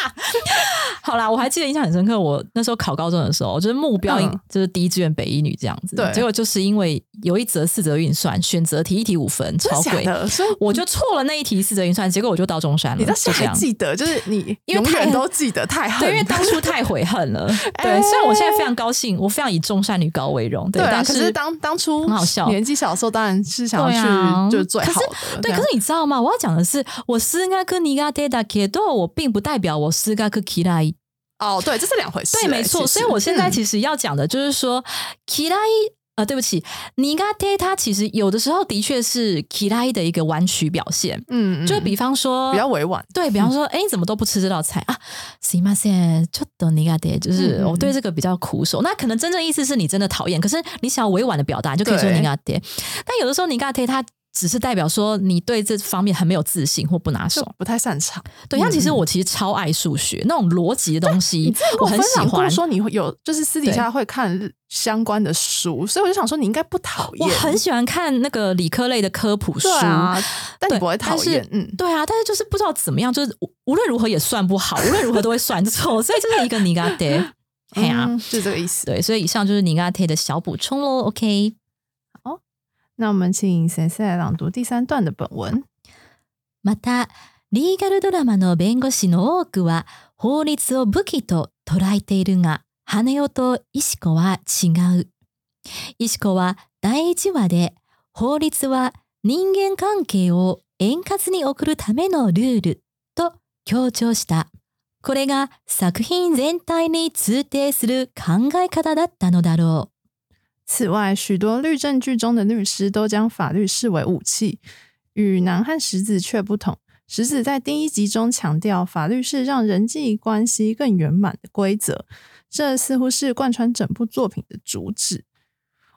好啦，我还记得印象很深刻。我那时候考高中的时候，就是目标就是第一志愿北一女这样子。对，结果就是因为有一则四则运算，选择题一题五分，超贵，所以我就错了那一题四则运算，结果我就到中山了。你到现在还记得，就是你永远都记得，太恨，因为当初太悔恨了。对，虽然我现在非常高兴，我非常以中山女高为荣。对，但是当当初很好笑，年纪小的时候当然是想要去就是最好的。对，可是你知道吗？我要讲的是，我斯嘎克尼嘎 data k 我并不代表我斯嘎克 k 拉。哦，对，这是两回事。对，没错。所以我现在其实要讲的就是说，kira 呃，对不起，尼嘎贴它其实有的时候的确是 kira 的一个弯曲表现。嗯，就比方说比较委婉。对比方说，哎，你怎么都不吃这道菜啊？すみません、ちょっと尼嘎贴，就是我对这个比较苦手。那可能真正意思是你真的讨厌，可是你想要委婉的表达，就可以说尼嘎贴。但有的时候尼嘎贴它 只是代表说你对这方面很没有自信或不拿手。不太擅长。对，像其实我其实超爱数学那种逻辑的东西，我很喜欢。说你会有就是私底下会看相关的书，所以我就想说你应该不讨厌。我很喜欢看那个理科类的科普书啊，但你不会讨厌。嗯，对啊，但是就是不知道怎么样，就是无论如何也算不好，无论如何都会算错，所以这是一个 你 got it，哎呀，是这个意思。对，所以以上就是你 got it 的小补充喽。OK。那我们请先生来朗读第三段的本文。また、リーガルドラマの弁護士の多くは法律を武器と捉えているが、羽男と石子は違う。石子は第一話で法律は人間関係を円滑に送るためのルールと強調した。これが作品全体に通底する考え方だったのだろう。此外，许多律政剧中的律师都将法律视为武器，与南和石子却不同。石子在第一集中强调，法律是让人际关系更圆满的规则，这似乎是贯穿整部作品的主旨。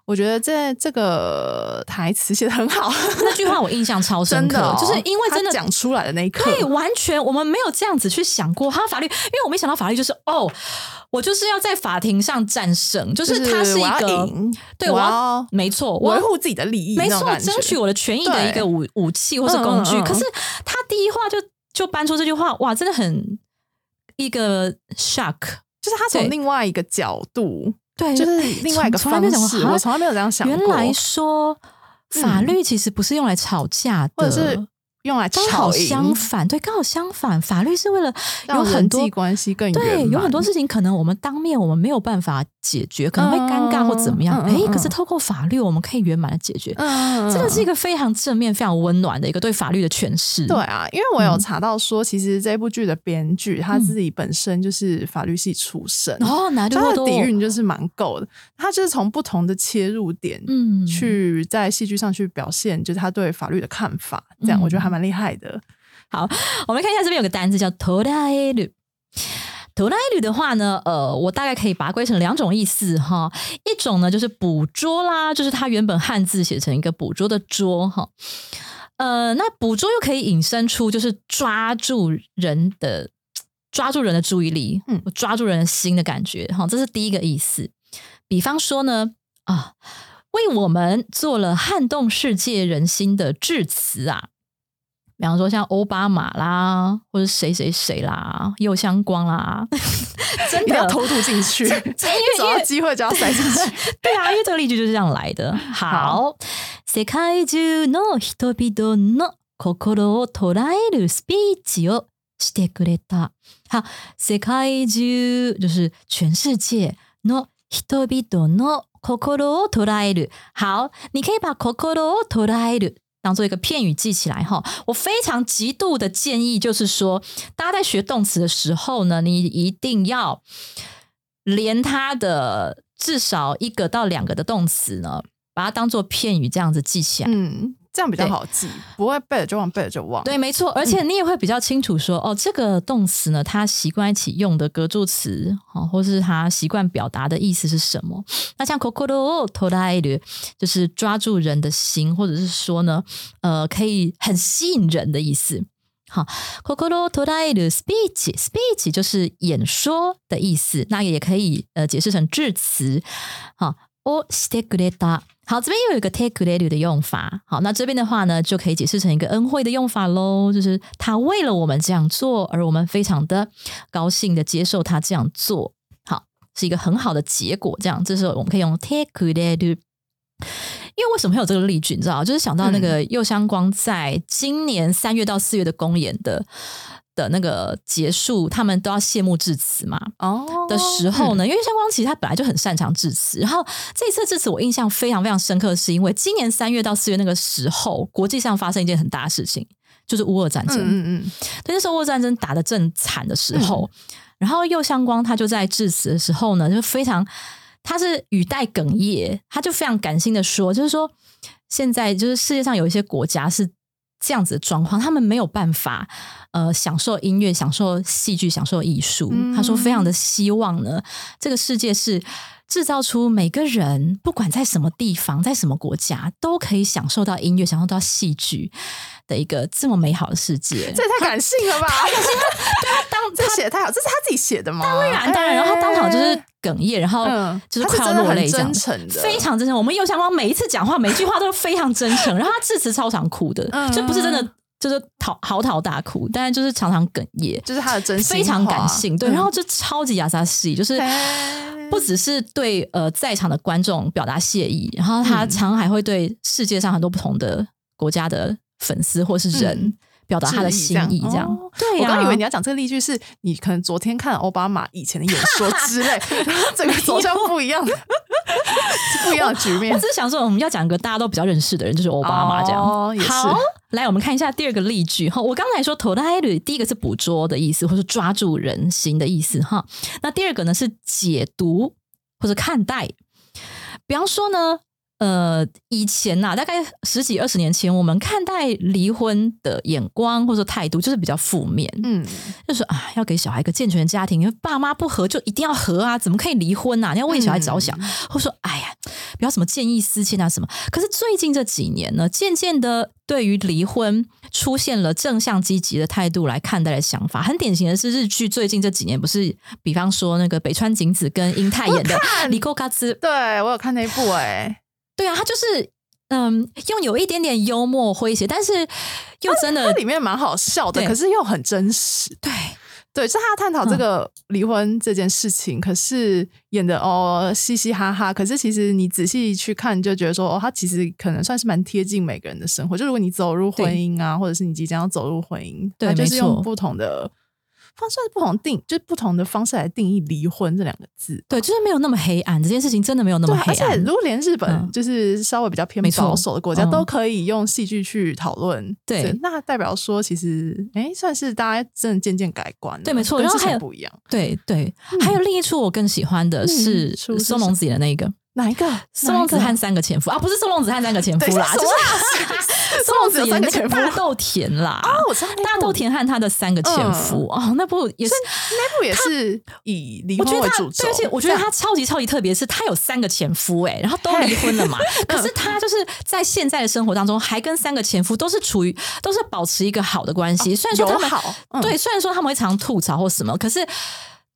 我觉得这这个台词写的很好，那句话我印象超深刻，就是因为真的讲出来的那一刻，对，完全我们没有这样子去想过。他法律，因为我没想到法律就是哦，我就是要在法庭上战胜，就是他是一个对我要没错，维护自己的利益，没错，争取我的权益的一个武武器或是工具。可是他第一话就就搬出这句话，哇，真的很一个 shock，就是他从另外一个角度。对，就是另外一个方式。我从来没有这样想过。原来说法律其实不是用来吵架的，或者是。用来刚好相反，对，刚好相反。法律是为了有很多关系更对，有很多事情可能我们当面我们没有办法解决，可能会尴尬或怎么样。哎，可是透过法律，我们可以圆满的解决。这个是一个非常正面、非常温暖的一个对法律的诠释。对啊，因为我有查到说，其实这部剧的编剧他自己本身就是法律系出身，哦，他的底蕴就是蛮够的。他就是从不同的切入点，嗯，去在戏剧上去表现，就是他对法律的看法。这样我觉得还蛮厉害的。好，我们看一下这边有个单字叫 “toraelu”。toraelu 的话呢，呃，我大概可以把它归成两种意思哈。一种呢就是捕捉啦，就是它原本汉字写成一个捕捉的捉哈。呃，那捕捉又可以引申出就是抓住人的、抓住人的注意力，嗯，抓住人的心的感觉哈。这是第一个意思。比方说呢，啊，为我们做了撼动世界人心的致辞啊。比方说像奥巴马啦，或者谁谁谁啦，又相光啦，真的要偷渡进去，因为找到机会就要塞进去。对啊，因为这个例句就是这样来的。好，世界中の人々の心を捉えるスピーチをしてくれた。好，世界中就是全世界の人々の心を捉える。好，你可以把心を捉える。 当做一个片语记起来哈，我非常极度的建议就是说，大家在学动词的时候呢，你一定要连它的至少一个到两个的动词呢，把它当做片语这样子记起来。嗯。这样比较好记，不会背了就忘，背了就忘。对，没错，而且你也会比较清楚说，哦，这个动词呢，它习惯一起用的格助词，哦，或是它习惯表达的意思是什么？那像 “kokoro t o r a i 就是抓住人的心，或者是说呢，呃，可以很吸引人的意思。好，“kokoro t o r a i speech”，speech 就是演说的意思，那也可以呃解释成致辞。好，o stegureta。好，这边又有一个 take credit 的用法。好，那这边的话呢，就可以解释成一个恩惠的用法喽。就是他为了我们这样做，而我们非常的高兴的接受他这样做。好，是一个很好的结果。这样，这时候我们可以用 take credit。因为为什么会有这个例句？你知道，就是想到那个右相光在今年三月到四月的公演的。的那个结束，他们都要谢幕致辞嘛？哦，的时候呢，因为相光其实他本来就很擅长致辞，然后这一次致辞我印象非常非常深刻，是因为今年三月到四月那个时候，国际上发生一件很大的事情，就是乌俄战争。嗯嗯，对，那时候乌俄战争打的正惨的时候，然后右相光他就在致辞的时候呢，就非常他是语带哽咽，他就非常感性的说，就是说现在就是世界上有一些国家是。这样子的状况，他们没有办法呃享受音乐、享受戏剧、享受艺术。他说，非常的希望呢，这个世界是制造出每个人不管在什么地方，在什么国家，都可以享受到音乐、享受到戏剧的一个这么美好的世界。这也太感性了吧！对他，当 这写的太好，这是他自己写的吗？当然，当然，然后当场就是哽咽，然后嗯就是快要落泪，真诚的非常真诚。我们右相光每一次讲话，每一句话都是非常真诚，然后他致辞超常哭的，嗯就不是真的就是嚎嚎啕大哭，但是就是常常哽咽，就是他的真心，非常感性。对，嗯。然后就超级亚萨西，就是不只是对呃在场的观众表达谢意，然后他嗯。常常还会对世界上很多不同的国家的粉丝或是人嗯表达他的心意，这样。哦对呀、我刚以为你要讲这个例句是你可能昨天看了奥巴马以前的演说之类，整个走向不一样不一样的局面我。只是想说，我们要讲一个大家都比较认识的人，就是奥巴马这样。哦也是好，来我们看一下第二个例句哈。我刚才说 t o d a i 第一个是捕捉的意思，或是抓住人心的意思哈。那第二个呢是解读或者看待。比方说呢，呃，以前呐、大概十几二十年前，我们看待离婚的眼光或者态度就是比较负面，嗯，就是啊，要给小孩一个健全的家庭，因为爸妈不和就一定要和啊，怎么可以离婚啊？你要为小孩着想，或者说，哎呀，不要什么见异思迁啊什么。可是最近这几年呢，渐渐的对于离婚出现了正向积极的态度来看待的想法。很典型的是日剧最近这几年不是，比方说那个北川景子跟英泰演的《离沟嘎兹》，对我有看那一部哎、对啊，他就是。嗯，用有一点点幽默诙谐，但是又真它的里面蛮好笑的，可是又很真实。对对，是他探讨这个离婚这件事情，可是演的哦嘻嘻哈哈。可是其实你仔细去看，就觉得说哦，他其实可能算是蛮贴近每个人的生活。就如果你走入婚姻啊，或者是你即将要走入婚姻，对他就是用不同的方式、不同定，就是不同的方式来定义离婚这两个字。对，就是没有那么黑暗，这件事情真的没有那么黑暗，而且。如果连日本嗯就是稍微比较偏保守的国家嗯都可以用戏剧去讨论，对那代表说其实哎，算是大家真的渐渐改观了，对没错跟之然后还有前不一样。对对，还有另一出我更喜欢的是松隆子演的那一个哪一个？松隆子和三个前夫。啊，不是松隆子和三个前夫啦，就是 是松隆子三个前夫？那个大豆田啦。啊，我知道大豆田和他的三个前夫、哦，那部也是，那部也是以离婚为主轴对，而且，我觉得他超级超级特别，是他有三个前夫哎，然后都离婚了嘛，可是他就是在现在的生活当中，还跟三个前夫都是处于都是保持一个好的关系，虽然说他们对，虽然说他们会常吐槽或什么，可是。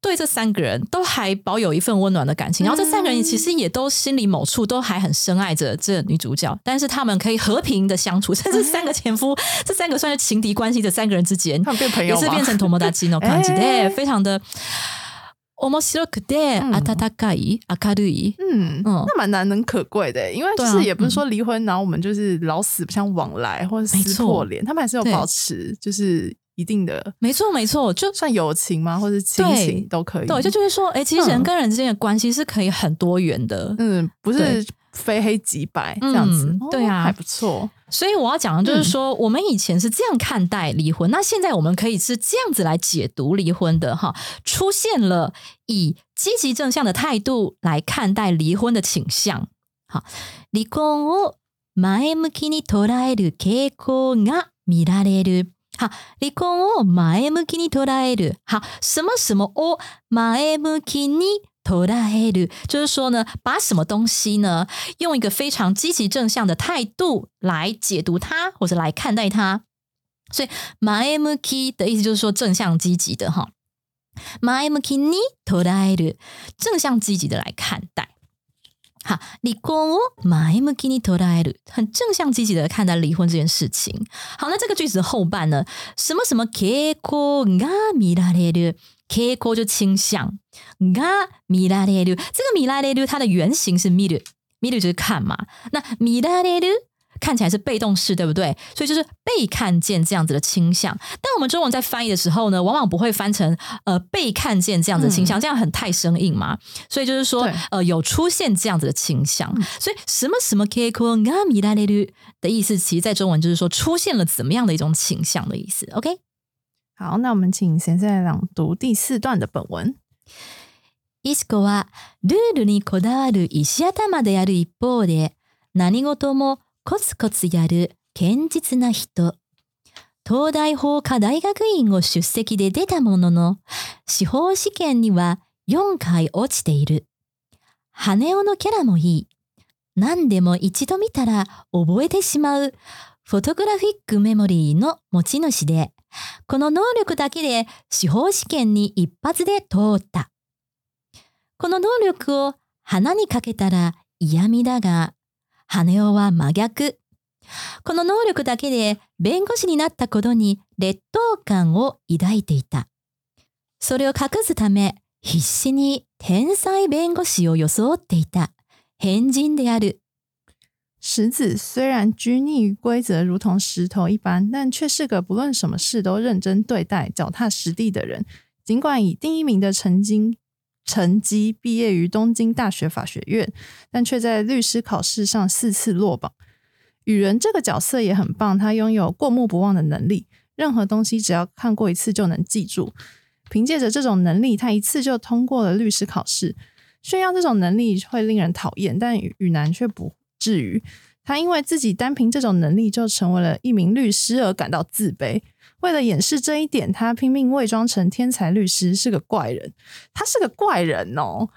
对这三个人都还保有一份温暖的感情，然后这三个人其实也都心里某处都还很深爱着这女主角，但是他们可以和平的相处，甚至三个前夫，这三个算是情敌关系的三个人之间，他们变朋友吗也是变成友達の感じ哎で，非常的面白くて嗯温かい明るい。嗯，嗯那蛮难能可贵的，因为就对啊是也不是说离婚，然后我们就是老死不相往来，或者没错撕破脸，他们还是有对保持就是 一定的没错，没错，就算友情吗，或者亲对情都可以。对，就就是说，哎，其实人嗯跟人之间的关系是可以很多元的。嗯，不对是非黑即白这样子嗯，对啊哦还不错。所以我要讲的就是嗯说，我们以前是这样看待离婚，那现在我们可以是这样子来解读离婚的哈，出现了以积极正向的态度来看待离婚的倾向。好，離婚を前向きに捉える傾向が見られる。 好，離婚を前向きに捉える。好，什么什么を前向きに捉える，就是说呢，把什么东西呢，用一个非常积极正向的态度来解读它，或者来看待它。所以前向き的意思就是说正向积极的哈。前向きに捉える，正向积極的来看待。 好，離婚を前向きに捉える，很正向积极的看待离婚这件事情。好，那这个句子的后半呢，什么什么傾向が見られる，傾向就倾向，が見られる，这个見られる它的原型是見る，見る就是看嘛，那見られる。 看起来是被动式，对不对？所以就是被看见这样子的倾向。但我们中文在翻译的时候呢，往往不会翻成呃被看见这样子的倾向，这样很太生硬嘛。所以就是说对，呃，有出现这样子的倾向。所以什么什么傾向が見られる的意思，其实在中文就是说出现了怎么样的一种倾向的意思。OK，好，那我们请先生来朗读第四段的本文。イスコはルールにこだわる石頭である一方で、何事も コツコツやる堅実な人。東大法科大学院を出席で出たものの、司法試験には4回落ちている。羽男のキャラもいい。何でも一度見たら覚えてしまうフォトグラフィックメモリーの持ち主で、この能力だけで司法試験に一発で通った。この能力を花にかけたら嫌味だが、羽男は真逆。この能力だけで弁護士になったことに劣等感を抱いていた。それを隠すため、必死に天才弁護士を装っていた変人である。石子虽然拘泥于规则，如同石头一般，但却是个不论什么事都认真对待、脚踏实地的人。尽管以第一名的成绩成绩毕业于东京大学法学院，但却在律师考试上四次落榜。雨人这个角色也很棒，他拥有过目不忘的能力，任何东西只要看过一次就能记住。凭借着这种能力，他一次就通过了律师考试。炫耀这种能力会令人讨厌，但雨男却不至于。他因为自己单凭这种能力就成为了一名律师而感到自卑。为了掩饰这一点，他拼命伪装成天才律师，是个怪人。他是个怪人哦，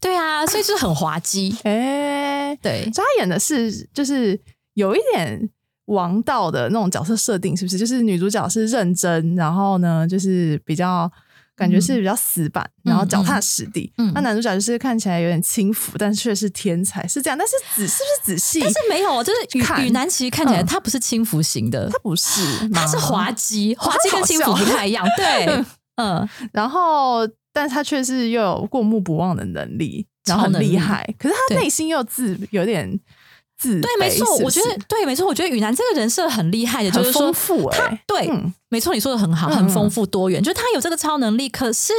对啊，所以就是很滑稽。哎、对，所以他演的是就是有一点王道的那种角色设定，是不是？就是女主角是认真，然后呢，就是比较感觉是比较死板，然后脚踏实地。嗯嗯那男主角就是看起来有点轻浮，但却是天才，是这样。但是仔是不是仔细？但是没有，就是雨看雨男其实看起来嗯他不是轻浮型的，他不是，他是滑稽，滑稽跟轻浮不太一样。对，嗯，然后，但是他却是又有过目不忘的能力，然后很厉害。可是他对内心又自有点自，对，没错，我觉得对，没错，我觉得雨楠这个人设很厉害的，就是说丰富哎、他对，嗯没错，你说的很好，嗯很丰富多元，就是他有这个超能力，可是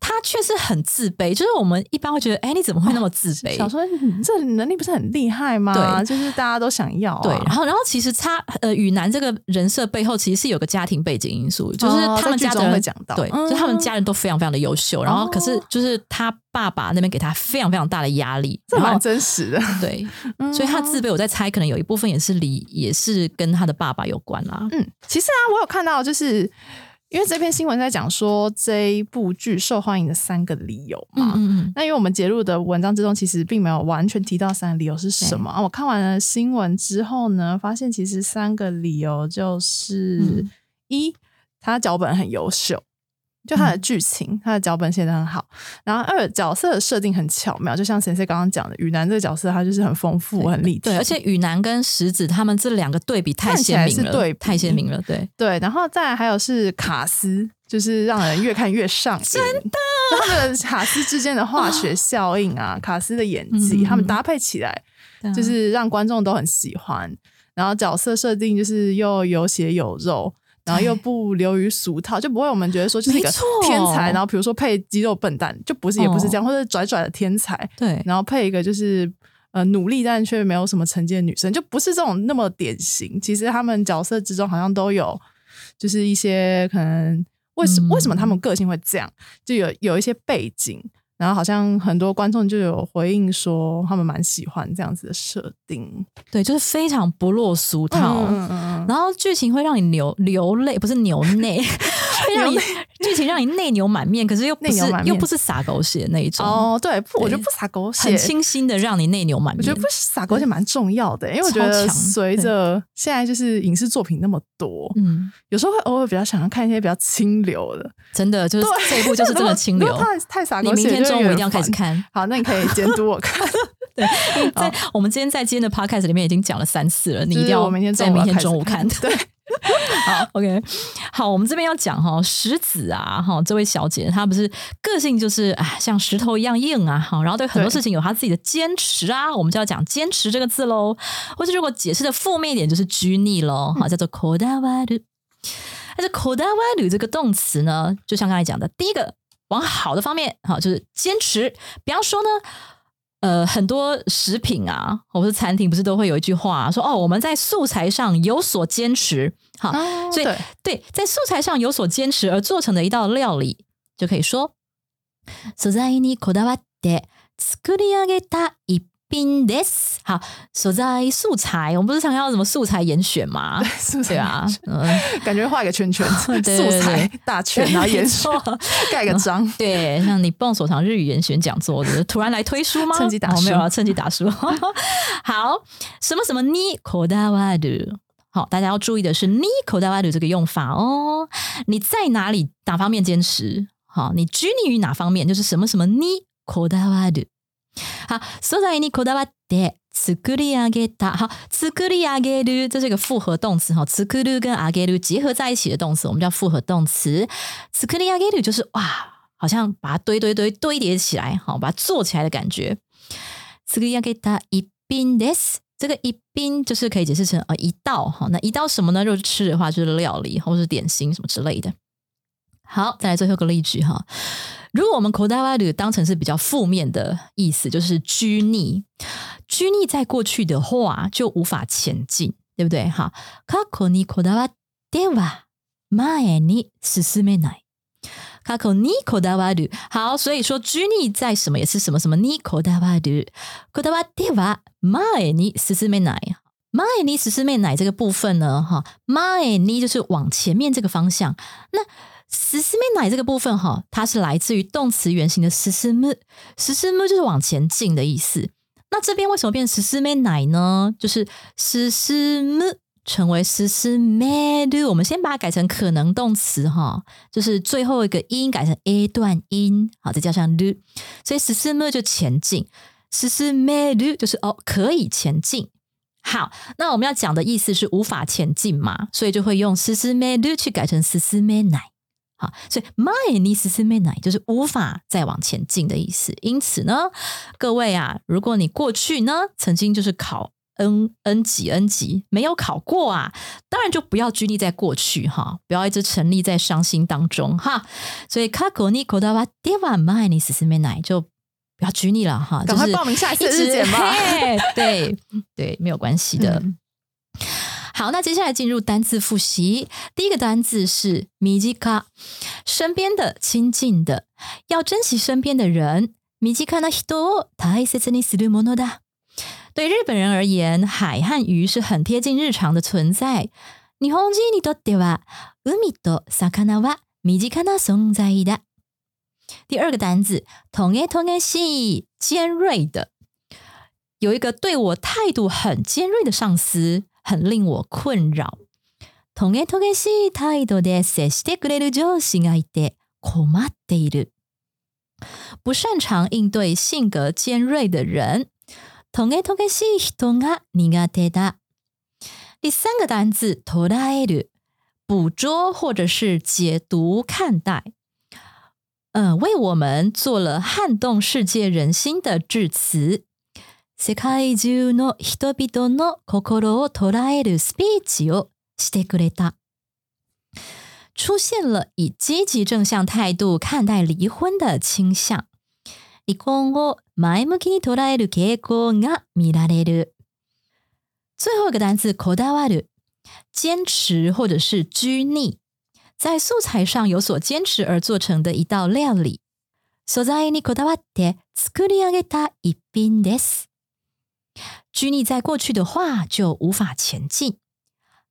他却是很自卑，就是我们一般会觉得，哎，你怎么会那么自卑？想说你这能力不是很厉害吗？对就是大家都想要、啊。对，然后然后其实他呃，雨楠这个人设背后其实是有个家庭背景因素，就是哦他们家的人、会讲到对，嗯就他们家人都非常非常的优秀，然后可是哦就是他爸爸那边给他非常非常大的压力，这蛮真实的。对，嗯所以他自卑，我在猜可能有一部分也是离也是跟他的爸爸有关啦。嗯，其实啊，我有看到，就是因为这篇新闻在讲说这一部剧受欢迎的三个理由嘛。嗯嗯那因为我们截录的文章之中，其实并没有完全提到三个理由是什么啊。我看完了新闻之后呢，发现其实三个理由就是、嗯一，他脚本很优秀。就它的剧情，它的脚本写的很好。然后二，角色的设定很巧妙，就像先生刚刚讲的，雨男这个角色他就是很丰富、很立体，对，而且雨男跟石子他们这两个对比太鲜明了，是对太鲜明了，对。对，然后再来还有是卡斯，就是让人越看越上瘾。真的，他们的卡斯之间的化学效应啊，卡斯的演技，他们搭配起来，就是让观众都很喜欢。然后角色设定就是又有血有肉，然后又不流于俗套，就不会我们觉得说就是一个天才，然后比如说配肌肉笨蛋，就不是也不是这样，或者拽拽的天才，对，然后配一个就是呃努力但却没有什么成绩的女生，就不是这种那么典型。其实他们角色之中好像都有，就是一些可能为什、嗯。为什么他们个性会这样，就有有一些背景。然后好像很多观众就有回应说，他们蛮喜欢这样子的设定。对，就是非常不落俗套。嗯嗯嗯然后剧情会让你流流泪，不是流泪，会让你剧情让你内牛满面，可是又不是又不是撒狗血那一种，哦，对，不我对觉得不撒狗血很，清新的让你内牛满面。我觉得不撒狗血蛮重要的，因为我觉得随着现在就是影视作品那么多，嗯，有时候会偶尔比较想要看一些比较清流的。真的就是这一部就是真的 清流。太太洒你明，天中午一定要开始看。好，那你可以监督我看。对，在我们今天在今天的 podcast 里面已经讲了三次了，你一定要我明天在明天中午看。对，好，OK，好，我们这边要讲哈，石子啊，哈，这位小姐她不是个性就是啊，像石头一样硬啊，哈，然后对很多事情有她自己的坚持啊，我们就要讲坚持这个字喽，或者如果解释的负面一点就是拘泥喽，好，叫做 k o d a w a r u 但是 k o d a w a r u 这个动词呢，就像刚才讲的，第一个往好的方面，好，就是坚持，比方说呢。呃，很多食品啊，或者是餐厅，不是都会有一句话、说哦，我们在素材上有所坚持，好，所以哦对对，在素材上有所坚持而做成的一道料理，就可以说素材にこだわって作り上げた一 宾 this 好，所在素材，我们不是常要什么素材严选吗？是不是对啊，嗯，感觉画一个圈圈，对对素材大全，然后延续没错盖个章。对，像你蹦所长日语严选讲座的，突然来推书吗？趁机打书哦没有啊，趁机打书。好，什么什么你口大瓦的。好，大家要注意的是，你口大瓦的这个用法哦。你在哪里哪方面坚持？好，你拘泥于哪方面？就是什么什么你口大瓦的。好，所在にこだわって作り上げた。好，作り上げる这是一个复合动词哈，作る跟上げる结合在一起的动词，我们叫复合动词。作り上げる就是哇，好像把它堆堆堆堆叠起来，好，把它做起来的感觉。作り上げた一品です。这个一品就是可以解释成呃一道哈，那一道什么呢？就是吃的话就是料理或是点心什么之类的。 好，再来最后一个例句哈。如果我们口袋外语当成是比较负面的意思，就是拘泥，拘泥在过去的话就无法前进，对不对？哈，過去にこだわっては前に進めない。過去にこだわる，好，所以说拘泥在什么也是什么什么にこだわる，こだわっては前に進めない。前に進めない这个部分呢，哈，前に就是往前面这个方向，那。 S s m 奶这个部分哈，它是来自于动词原形的 s s m s s m 就是往前进的意思。那这边为什么变 s s m 奶呢？就是 s s m 成为 s s m 的，我们先把它改成可能动词哈，就是最后一个音改成 a 段音，好，再加上 l，所以 s s m 就前进 s s m 的就是哦可以前进。好，那我们要讲的意思是无法前进嘛，所以就会用 s s m 的去改成 s s m 奶。好，所以前に進めない就是无法再往前进的意思。因此呢，各位啊，如果你过去呢曾经就是考 N N 级 N 级没有考过啊，当然就不要拘泥在过去哈，不要一直沉溺在傷心当中哈。所以過去にこだわっては前に進めない，就不要拘泥了哈，赶快报名下一次日检吧。对对，没有关系的。嗯 好，那接下来进入单字复习。第一个单字是米吉卡，身边的、亲近的，要珍惜身边的人。米吉卡那人を大切にするものだ。对日本人而言，海和鱼是很贴近日常的存在。日本人にとっては、海と魚は身近な存在だ。第二个单字，トゲトゲしい，尖锐的。有一个对我态度很尖锐的上司。 很令我困扰。トゲトゲしい態度で接してくれる上司がいて困っている。不擅长应对性格尖锐的人。トゲトゲしい人が苦手だ。第三个单字捉える，捕捉或者是解读看待。呃，为我们做了撼动世界人心的致辞。 世界中の人々の心を捉えるスピーチをしてくれた。出现了以积极正向态度看待离婚的倾向。離婚を前向きに捉える傾向が見られる。最后一个单词こだわる，坚持或者是拘泥，在素材上有所坚持而做成的一道料理。素材にこだわって作り上げた一品です。拘泥在过去的话，就无法前进。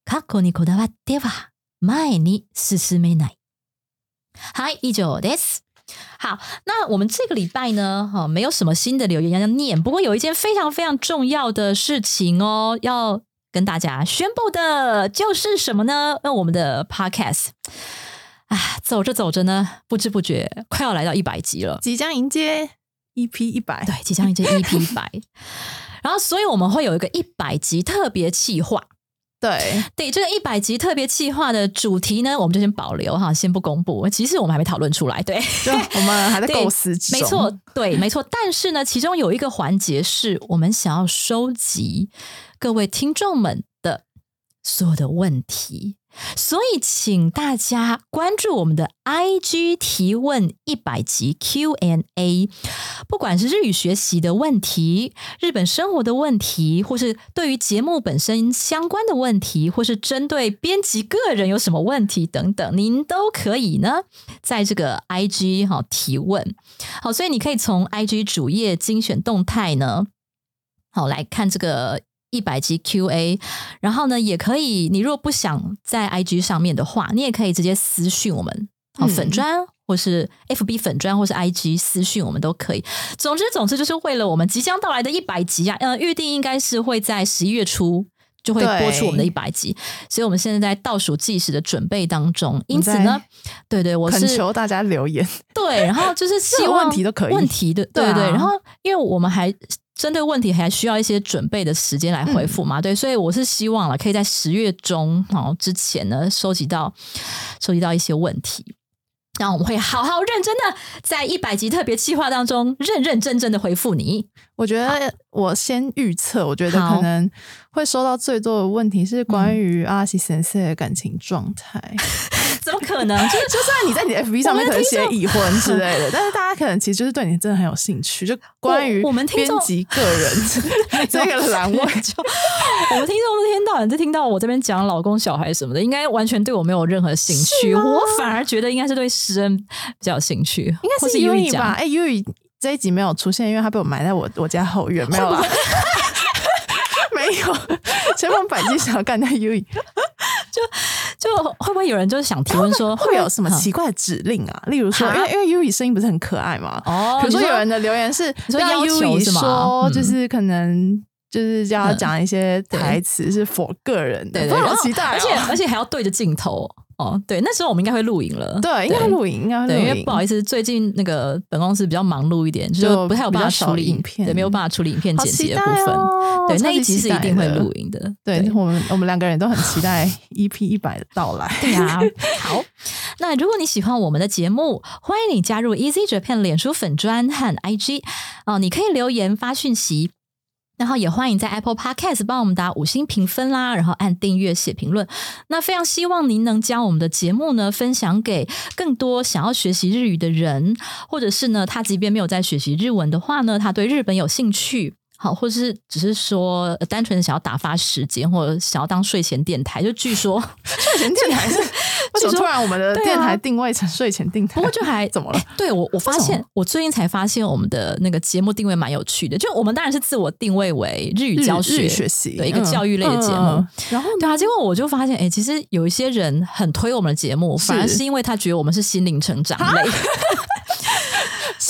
過去にこだわっては前に進めない。はい、以上です。好，那我们这个礼拜呢，哈、没有什么新的留言要念，不过有一件非常非常重要的事情哦，要跟大家宣布的，就是什么呢？那我们的 podcast 啊，走着走着呢，不知不觉快要来到一百集了。即将迎接 EP 一百，对，即将迎接 EP 一百。 然后，所以我们会有一个一百集特别企划。对，对，这个一百集特别企划的主题呢，我们就先保留哈，先不公布。其实我们还没讨论出来，对，就我们还在构思之中。没错，对，没错。但是呢，其中有一个环节是我们想要收集各位听众们的所有的问题。所以，请大家关注我们的 IG 提问一百集 Q&A，不管是日语学习的问题、日本生活的问题，或是对于节目本身相关的问题，或是针对编辑个人有什么问题等等，您都可以呢在这个 IG 哈提问。好，所以你可以从 IG 主页精选动态呢。好来看这个一百集 Q&A，然后呢，也可以，你如果不想在 IG 上面的话，你也可以直接私讯我们，好、嗯粉砖或是 FB 粉砖或是 IG 私讯我们都可以。总之，总之就是为了我们即将到来的一百集啊，呃，预定应该是会在十一月初。就会播出我们的一百集，所以我们现在在倒数计时的准备当中。因此呢，对对，我恳是求大家留言，对，然后就是希望 问题都可以问题的，对对啊对。然后因为我们还针对问题还需要一些准备的时间来回复嗯嘛，对，所以我是希望了可以在十月中哦之前呢收集到收集到一些问题。然后我们会好好认真的在一百集特别计划当中认认真真的回复你。我觉得我先预测，我觉得可能会收到最多的问题是关于阿西先生的感情状态。怎么可能？就是就算你在你的 FB 上面可能写已婚之类的，但是大家可能其实就是对你真的很有兴趣，就关于我们编辑个人 这个栏位，就我们听众一天到晚就听到我这边讲老公、小孩什么的，应该完全对我没有任何兴趣。我反而觉得应该是对诗恩比较有兴趣，应该是或是 U Yui E 吧？讲。哎，U E 这一集没有出现，因为他被我埋在我我家后院，没有啦。没有，前方百计想要干掉 U E，就就会不会有人就是想提问说，会有什么嗯。奇怪的指令啊？例如说，因为因为 U E 声音不是很可爱嘛，哦？比如说有人的留言是你说要 U 求 E 是吗？说，嗯就是可能就是要嗯。讲一些台词是 for 个人的，对对，我然后好期待哦，而且而且还要对着镜头哦。对，那时候我们应该会录影了，对，应该录影，应该对，录影，因为不好意思，最近那个本公司比较忙碌一点，就是不太有办法处理影片对，没有办法处理影片剪辑的部分。哦对，那一集是一定会的录影的。对我们，我们两个人都很期待 EP 一百的到来。对呀、好。那如果你喜欢我们的节目，欢迎你加入 Easy Japan 脸书粉专和 IG 哦、你可以留言发讯息。然后也欢迎在 Apple Podcast 帮我们打五星评分啦，然后按订阅、写评论。那非常希望您能将我们的节目呢分享给更多想要学习日语的人，或者是呢，他即便没有在学习日文的话呢，他对日本有兴趣。好，或是只是说、呃单纯的想要打发时间，或者想要当睡前电台，就据说 睡前电台是 为什么突然我们的电台定位成睡前电台？不过就还 怎么了哎对我，我发现我最近才发现我们的那个节目定位蛮有趣的。就我们当然是自我定位为日语教学学习的一个嗯教育类的节目。嗯嗯然后对啊，结果我就发现，哎、其实有一些人很推我们的节目，反而是因为他觉得我们是心灵成长类，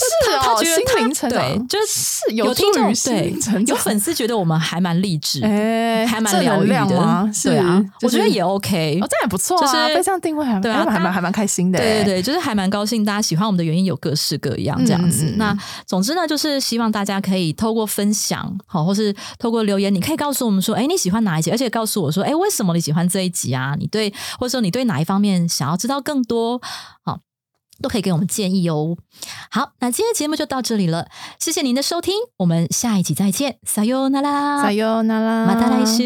是他他哦，觉得他心灵成对长，就是有听众对。有粉丝觉得我们还蛮励志，哎，还蛮疗愈的？是对啊，我觉得也 OK。哦，这样也不错啊，就是被这样定位还对啊还蛮还蛮开心的。对对对，就是还蛮高兴，大家喜欢我们的原因有各式各样这样子。那总之呢，就是希望大家可以透过分享，好，或是透过留言，你可以告诉我们说，哎，你喜欢哪一集，而且告诉我说，哎，为什么你喜欢这一集啊？你对，或者说你对哪一方面想要知道更多，好。都可以给我们建议哦。好，那今天的节目就到这里了，谢谢您的收听，我们下一集再见，撒哟那拉，撒由那拉，马达来修。